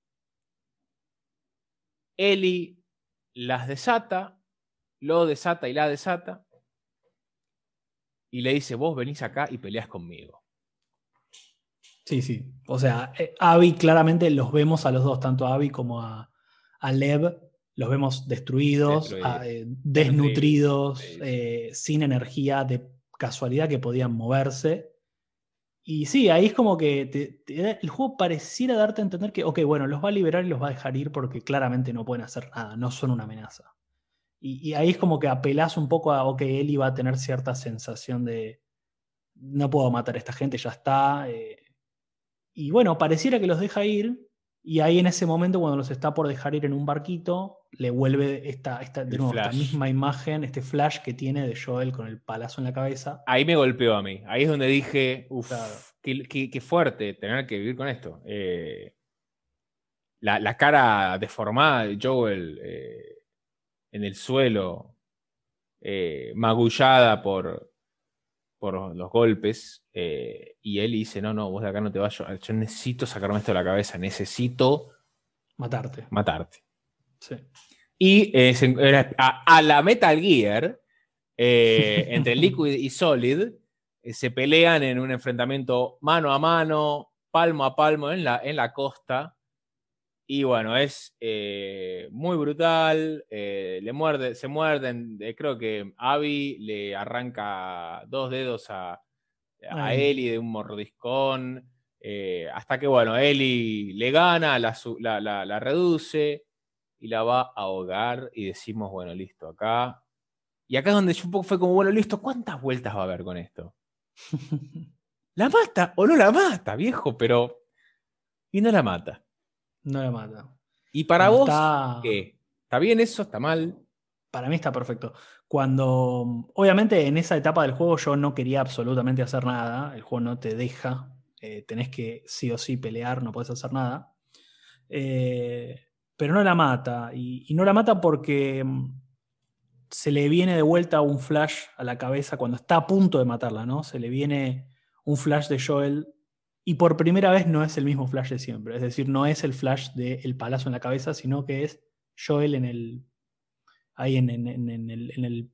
Eli las desata, lo desata y la desata. Y le dice, vos venís acá y peleás conmigo. Sí, sí. O sea, eh, Abby claramente los vemos a los dos, tanto a Abby como a, Lev, los vemos destruidos, eh, desnutridos, eh, sin energía, de casualidad que podían moverse. Y sí, ahí es como que el juego pareciera darte a entender que, ok, bueno, los va a liberar y los va a dejar ir porque claramente no pueden hacer nada, no son una amenaza. Y, ahí es como que apelás un poco a, ok, él iba a tener cierta sensación de, no puedo matar a esta gente, ya está. Eh". Y bueno, pareciera que los deja ir, y ahí en ese momento, cuando los está por dejar ir en un barquito, le vuelve esta, esta, de nuevo, esta misma imagen, este flash que tiene de Joel con el palazo en la cabeza. Ahí me golpeó a mí. Ahí es donde dije, uff, qué, fuerte tener que vivir con esto. Eh, la, cara deformada de Joel. Eh, en el suelo, eh, magullada por, por los golpes, eh, y él dice, no, no, vos de acá no te vas, yo, necesito sacarme esto de la cabeza, necesito matarte. Matarte. Y eh, a, la Metal Gear, entre Liquid y Solid, se pelean en un enfrentamiento mano a mano, palmo a palmo en la, en la costa, y bueno, es eh, muy brutal. Eh, le muerde, se muerden. Eh, creo que Abby le arranca dos dedos a, a Eli de un mordiscón. hasta que, bueno, Eli le gana, la, la, reduce y la va a ahogar. Y decimos, bueno, listo, acá. Y acá es donde yo un poco fue como, bueno, listo, ¿cuántas vueltas va a haber con esto? ¿La mata o no la mata, viejo? Pero. Y no la mata. No la mata. ¿Y para vos está... qué? ¿Está bien eso? ¿Está mal? Para mí está perfecto. Cuando, obviamente en esa etapa del juego yo no quería absolutamente hacer nada, el juego no te deja, eh, tenés que sí o sí pelear, no puedes hacer nada. Eh, pero no la mata, y, y, no la mata porque mm, se le viene de vuelta un flash a la cabeza cuando está a punto de matarla, ¿no? Se le viene un flash de Joel y por primera vez no es el mismo Flash de siempre. Es decir, no es el Flash del el palazo en la cabeza, sino que es Joel en el. ahí en, el,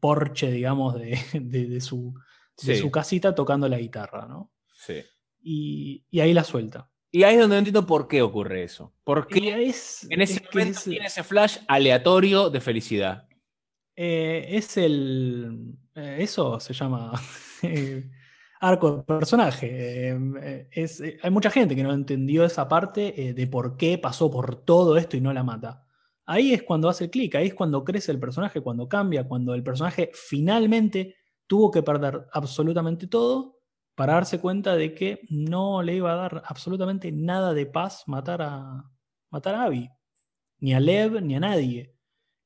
porche, digamos, de, su, su, casita tocando la guitarra, ¿no? Sí. Y, ahí la suelta. Y ahí es donde no entiendo por qué ocurre eso. Porque es, en ese momento tiene ese flash aleatorio de felicidad. Eh, es el. Eh, eso se llama. Arco de personaje. Em, eh, es, eh, hay mucha gente que no entendió esa parte eh, de por qué pasó por todo esto y no la mata. Ahí es cuando hace el clic, ahí es cuando crece el personaje, cuando cambia, cuando el personaje finalmente tuvo que perder absolutamente todo para darse cuenta de que no le iba a dar absolutamente nada de paz matar a, matar a Abby, ni a Lev, ni a nadie.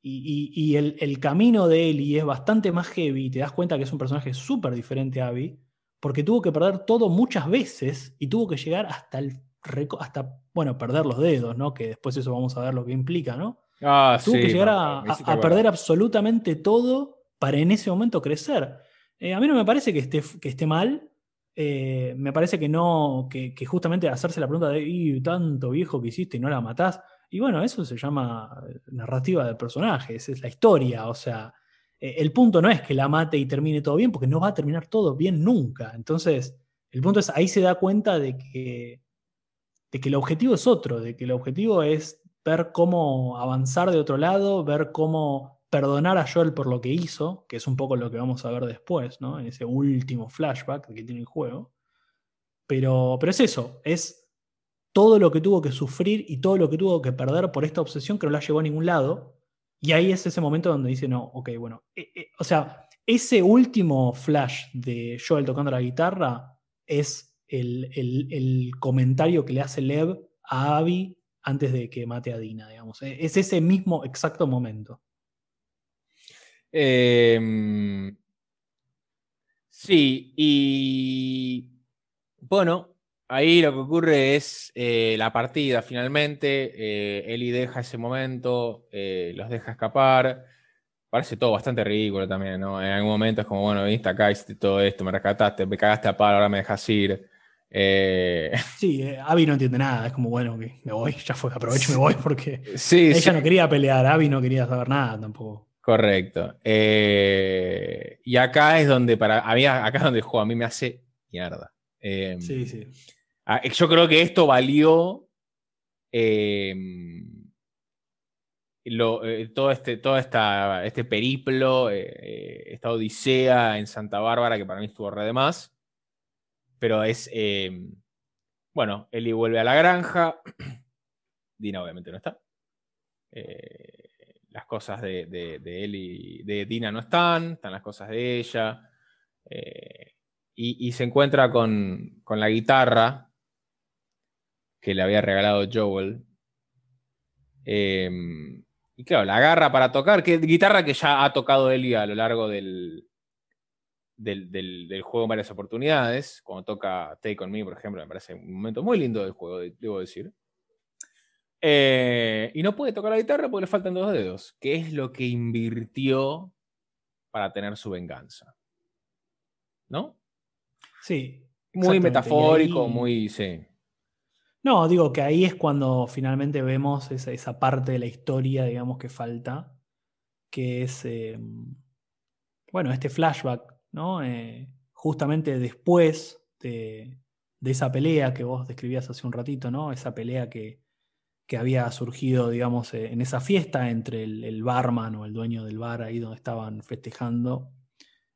Y, el, el, camino de Ellie es bastante más heavy, te das cuenta que es un personaje súper diferente a Abby, porque tuvo que perder todo muchas veces y tuvo que llegar hasta el hasta, bueno, perder los dedos, ¿no? Que después eso vamos a ver lo que implica, ¿no? Ah, tuvo que llegar a, perder absolutamente todo para en ese momento crecer. Eh, a mí no me parece que esté, que esté mal. Eh, me parece que no, que, justamente hacerse la pregunta de tanto viejo que hiciste y no la matás. Y bueno, eso se llama narrativa de personajes, es la historia. O sea, eh, el punto no es que la mate y termine todo bien, porque no va a terminar todo bien nunca. Entonces, el punto es, ahí se da cuenta de que, de que el objetivo es otro, de que el objetivo es ver cómo avanzar de otro lado, ver cómo perdonar a Joel por lo que hizo, que es un poco lo que vamos a ver después, ¿no? En ese último flashback que tiene el juego. Pero, pero es eso, es todo lo que tuvo que sufrir y todo lo que tuvo que perder por esta obsesión que no la llevó a ningún lado. Y ahí es ese momento donde dice, no, ok, bueno. Eh, eh, o sea, ese último flash de Joel tocando la guitarra es el, el comentario que le hace Lev a Abby antes de que mate a Dina, digamos. E, es ese mismo exacto momento. Em, sí, y bueno, ahí lo que ocurre es eh, la partida finalmente. Eh, Eli deja ese momento, eh, los deja escapar. Parece todo bastante ridículo también, ¿no? En algún momento es como, bueno, viniste acá, hiciste todo esto, me rescataste, me cagaste a palo, ahora me dejas ir. Eh, sí, Abby no entiende nada, es como, bueno, me voy, ya fue, aprovecho y me voy porque ella no quería pelear, Abby no quería saber nada tampoco. Correcto. Y acá es donde, para a mí, acá es donde el juego a mí me hace mierda. Em, sí, sí. Yo creo que esto valió em, todo este, todo esta, este periplo, esta odisea en Santa Bárbara, que para mí estuvo re de más. Pero es. Em, bueno, Eli vuelve a la granja. Dina, obviamente, no está. Eh, las cosas de, de, Eli, de Dina no están, están las cosas de ella. Eh, y, se encuentra con, con, la guitarra que le había regalado Joel. Em, y claro, la agarra para tocar, que guitarra que ya ha tocado Eli a lo largo del, del, juego en varias oportunidades. Cuando toca Take On Me, por ejemplo, me parece un momento muy lindo del juego, debo decir. Eh, y no puede tocar la guitarra porque le faltan dos dedos, que es lo que invirtió para tener su venganza. ¿No? Sí. Muy metafórico, muy. Sí. No, digo que ahí es cuando finalmente vemos esa, esa parte de la historia, digamos, que falta, que es. Em, bueno, este flashback ¿no? Eh, justamente después de, esa pelea que vos describías hace un ratito, ¿no? Esa pelea que, había surgido, digamos, eh, en esa fiesta entre el, barman o el dueño del bar ahí donde estaban festejando,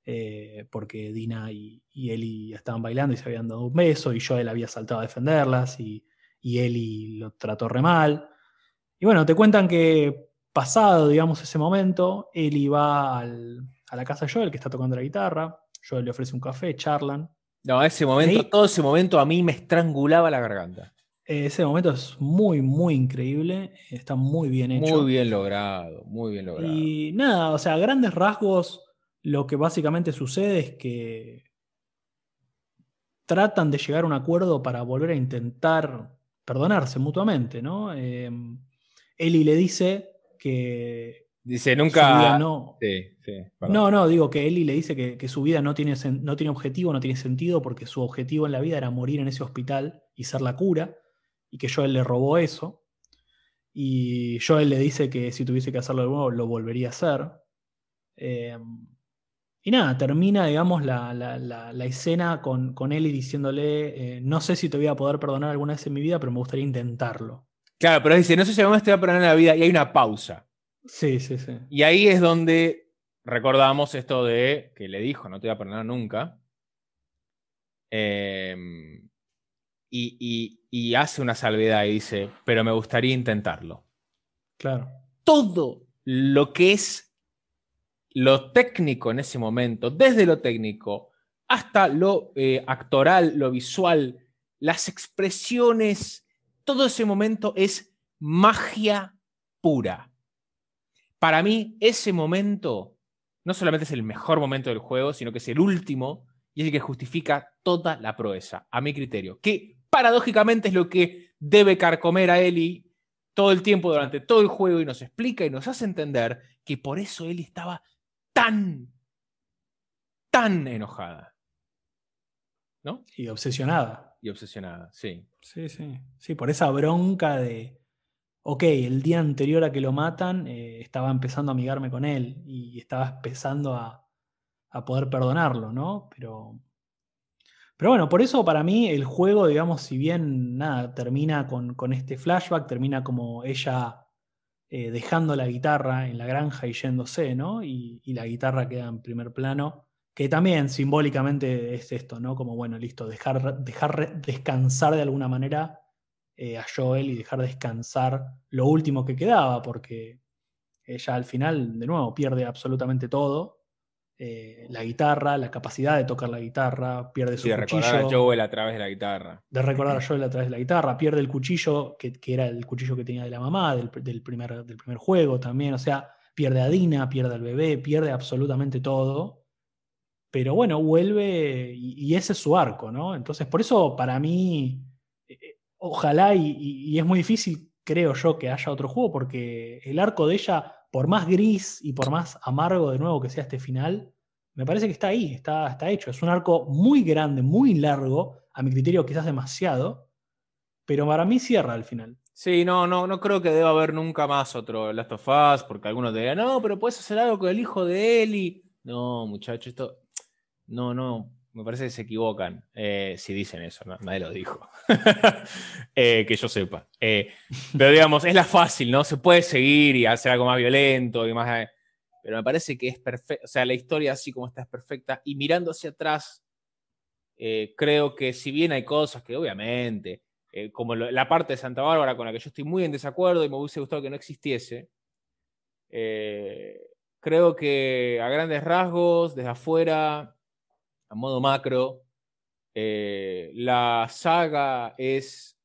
eh, porque Dina y, y, Eli estaban bailando y se habían dado un beso y Joel había saltado a defenderlas y, y Eli lo trató re mal. Y bueno, te cuentan que pasado, digamos, ese momento, Eli va al, a la casa de Joel, que está tocando la guitarra. Joel le ofrece un café, charlan. No, ese momento, todo ese momento a mí me estrangulaba la garganta. Ese momento es muy, muy increíble. Está muy bien hecho. Muy bien logrado, muy bien logrado. Y nada, o sea, a grandes rasgos, lo que básicamente sucede es que tratan de llegar a un acuerdo para volver a intentar perdonarse mutuamente, ¿no? Eh, Eli le dice que Dice, nunca. No. no, no, digo que Eli le dice que, su vida no tiene, no tiene objetivo, no tiene sentido, porque su objetivo en la vida era morir en ese hospital y ser la cura, y que Joel le robó eso. Y Joel le dice que si tuviese que hacerlo de nuevo, lo volvería a hacer. Em, y nada, termina, digamos, la, escena con, con Eli diciéndole: eh, No sé si te voy a poder perdonar alguna vez en mi vida, pero me gustaría intentarlo. Claro, pero dice: No sé si alguna vez te voy a perdonar en la vida, y hay una pausa. Sí, sí, sí. Y ahí es donde recordamos esto de que le dijo, no te voy a perdonar nunca. Em, y, hace una salvedad y dice, pero me gustaría intentarlo. Claro. Todo lo que es lo técnico en ese momento, desde lo técnico hasta lo eh, actoral, lo visual, las expresiones, todo ese momento es magia pura. Para mí, ese momento no solamente es el mejor momento del juego, sino que es el último y es el que justifica toda la proeza, a mi criterio. Que paradójicamente es lo que debe carcomer a Eli todo el tiempo durante todo el juego y nos explica y nos hace entender que por eso Eli estaba tan, tan enojada. ¿No? Y obsesionada. Y obsesionada, sí. Sí, sí. Sí, por esa bronca de, ok, el día anterior a que lo matan, eh, estaba empezando a amigarme con él y estaba empezando a, poder perdonarlo, ¿no? Pero, Pero bueno, por eso para mí el juego, digamos, si bien nada, termina con, este flashback, termina como ella eh, dejando la guitarra en la granja y yéndose, ¿no? Y, la guitarra queda en primer plano, que también simbólicamente es esto, ¿no? Como bueno, listo, dejar, dejar descansar de alguna manera eh, a Joel y dejar descansar lo último que quedaba, porque ella al final, de nuevo, pierde absolutamente todo eh, la guitarra, la capacidad de tocar la guitarra, pierde su de cuchillo. recordar a Joel a través de la guitarra. De recordar a Joel a través de la guitarra, pierde el cuchillo, que, era el cuchillo que tenía de la mamá, del, primer, del primer juego también. O sea, pierde a Dina, pierde al bebé, pierde absolutamente todo. Pero bueno, vuelve y, ese es su arco, ¿no? Entonces, por eso para mí, eh, eh, ojalá y, y es muy difícil, creo yo, que haya otro juego, porque el arco de ella por más gris y por más amargo de nuevo que sea este final, me parece que está ahí, está, está hecho. Es un arco muy grande, muy largo, a mi criterio quizás demasiado, pero para mí cierra al final. Sí, no, no, no creo que deba haber nunca más otro Last of Us, porque algunos dirían, no, pero puedes hacer algo con el hijo de Eli. No, muchacho, esto. No, no, me parece que se equivocan eh, si dicen eso, nadie lo dijo. Eh, que yo sepa. Eh, pero digamos, es la fácil, ¿no? Se puede seguir y hacer algo más violento y más. Pero me parece que es perfecto. O sea, la historia así como está es perfecta. Y mirando hacia atrás, creo que si bien hay cosas que obviamente, como la parte de Santa Bárbara con la que yo estoy muy en desacuerdo y me hubiese gustado que no existiese, creo que a grandes rasgos, desde afuera, a modo macro, eh, la saga es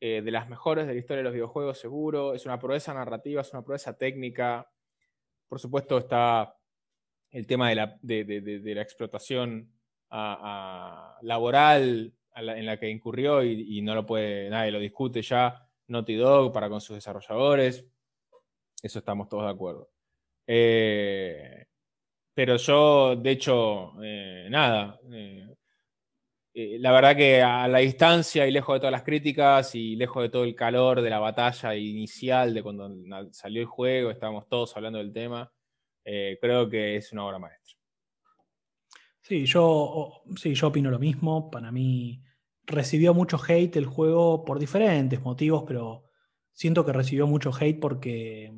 eh, de las mejores de la historia de los videojuegos, seguro. Es una proeza narrativa, es una proeza técnica. Por supuesto está el tema de la, explotación laboral en la que incurrió y, no lo puede, nadie lo discute ya. Naughty Dog para con sus desarrolladores. Eso estamos todos de acuerdo. Eh, pero yo, de hecho, eh, nada. Eh, eh, la verdad que a la distancia y lejos de todas las críticas y lejos de todo el calor de la batalla inicial de cuando salió el juego, estábamos todos hablando del tema, creo que es una obra maestra. Sí, yo, sí, yo opino lo mismo. Para mí recibió mucho hate el juego por diferentes motivos, pero siento que recibió mucho hate porque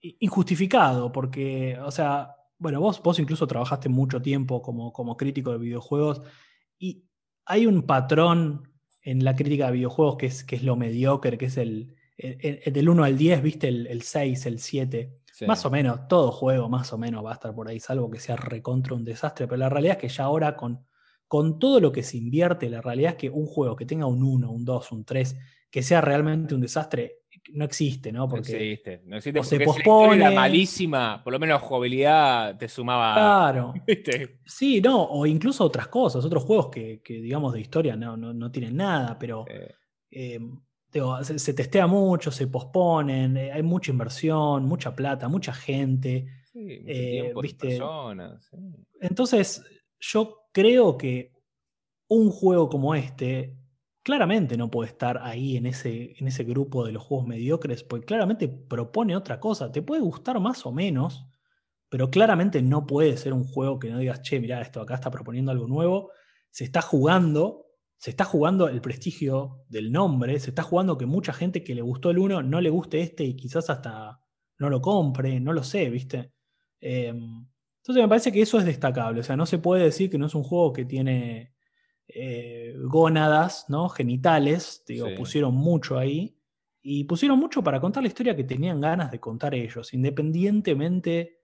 injustificado, porque, o sea, bueno, vos, vos incluso trabajaste mucho tiempo como, como crítico de videojuegos y hay un patrón en la crítica de videojuegos que es, que es lo mediocre, que es el, del 1 al 10, viste, el, 6, el 7. Más o menos, todo juego más o menos va a estar por ahí, salvo que sea recontra un desastre, pero la realidad es que ya ahora con, con todo lo que se invierte, la realidad es que un juego que tenga un 1, un 2, un 3, que sea realmente un desastre, no existe, ¿no? Porque no existe, no existe porque se pospone. la malísima, por lo menos la jugabilidad te sumaba. Claro. Sí, no, o incluso otras cosas, otros juegos que, digamos, de historia no, no, tienen nada, pero eh, se, testea mucho, se posponen, eh, hay mucha inversión, mucha plata, mucha gente. Sí, eh, Personas, Entonces, yo creo que un juego como este claramente no puede estar ahí en ese, en ese grupo de los juegos mediocres, porque claramente propone otra cosa. Te puede gustar más o menos, pero claramente no puede ser un juego que no digas, che, mira, esto acá está proponiendo algo nuevo. Se está jugando, se está jugando el prestigio del nombre, se está jugando que mucha gente que le gustó el uno no le guste este y quizás hasta no lo compre, no lo sé, ¿viste? Em, entonces me parece que eso es destacable, o sea, no se puede decir que no es un juego que tiene eh, gónadas, ¿no? Genitales, digo, pusieron mucho ahí. Y pusieron mucho para contar la historia que tenían ganas de contar ellos, independientemente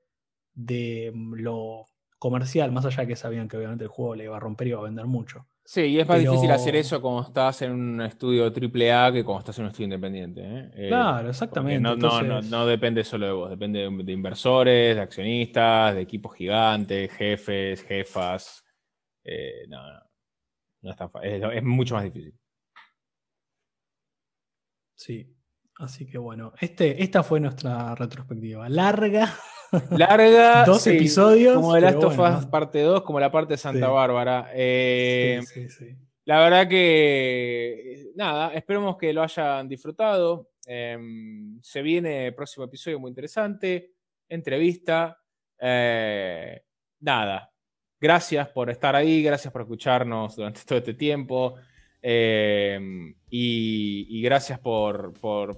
de mm, lo comercial, más allá de que sabían que obviamente el juego le iba a romper y iba a vender mucho. Sí, y es más difícil hacer eso cuando estás en un estudio AAA que cuando estás en un estudio independiente. ¿eh? Eh, claro, exactamente. No, no, depende solo de vos, depende de, inversores, de accionistas, de equipos gigantes, jefes, jefas. no, no es, mucho más difícil. Sí. Así que bueno, este, esta fue nuestra retrospectiva. Larga. Larga. dos episodios. Como de Last of Us parte 2, como la parte de Santa Bárbara. Eh, sí, la verdad que, nada, esperemos que lo hayan disfrutado. Em, se viene el próximo episodio muy interesante. Entrevista. Eh, nada, gracias por estar ahí, gracias por escucharnos durante todo este tiempo. Eh, y, gracias por,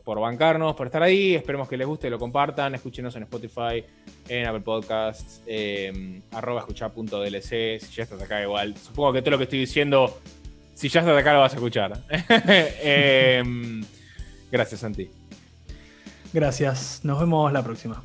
bancarnos, por estar ahí. Esperemos que les guste, lo compartan. Escúchenos en Spotify, en Apple Podcasts, eh, arroba escuchar.dlc. Si ya estás acá, igual. Supongo que todo lo que estoy diciendo, si ya estás acá, lo vas a escuchar. eh, gracias, Santi. Gracias. Nos vemos la próxima.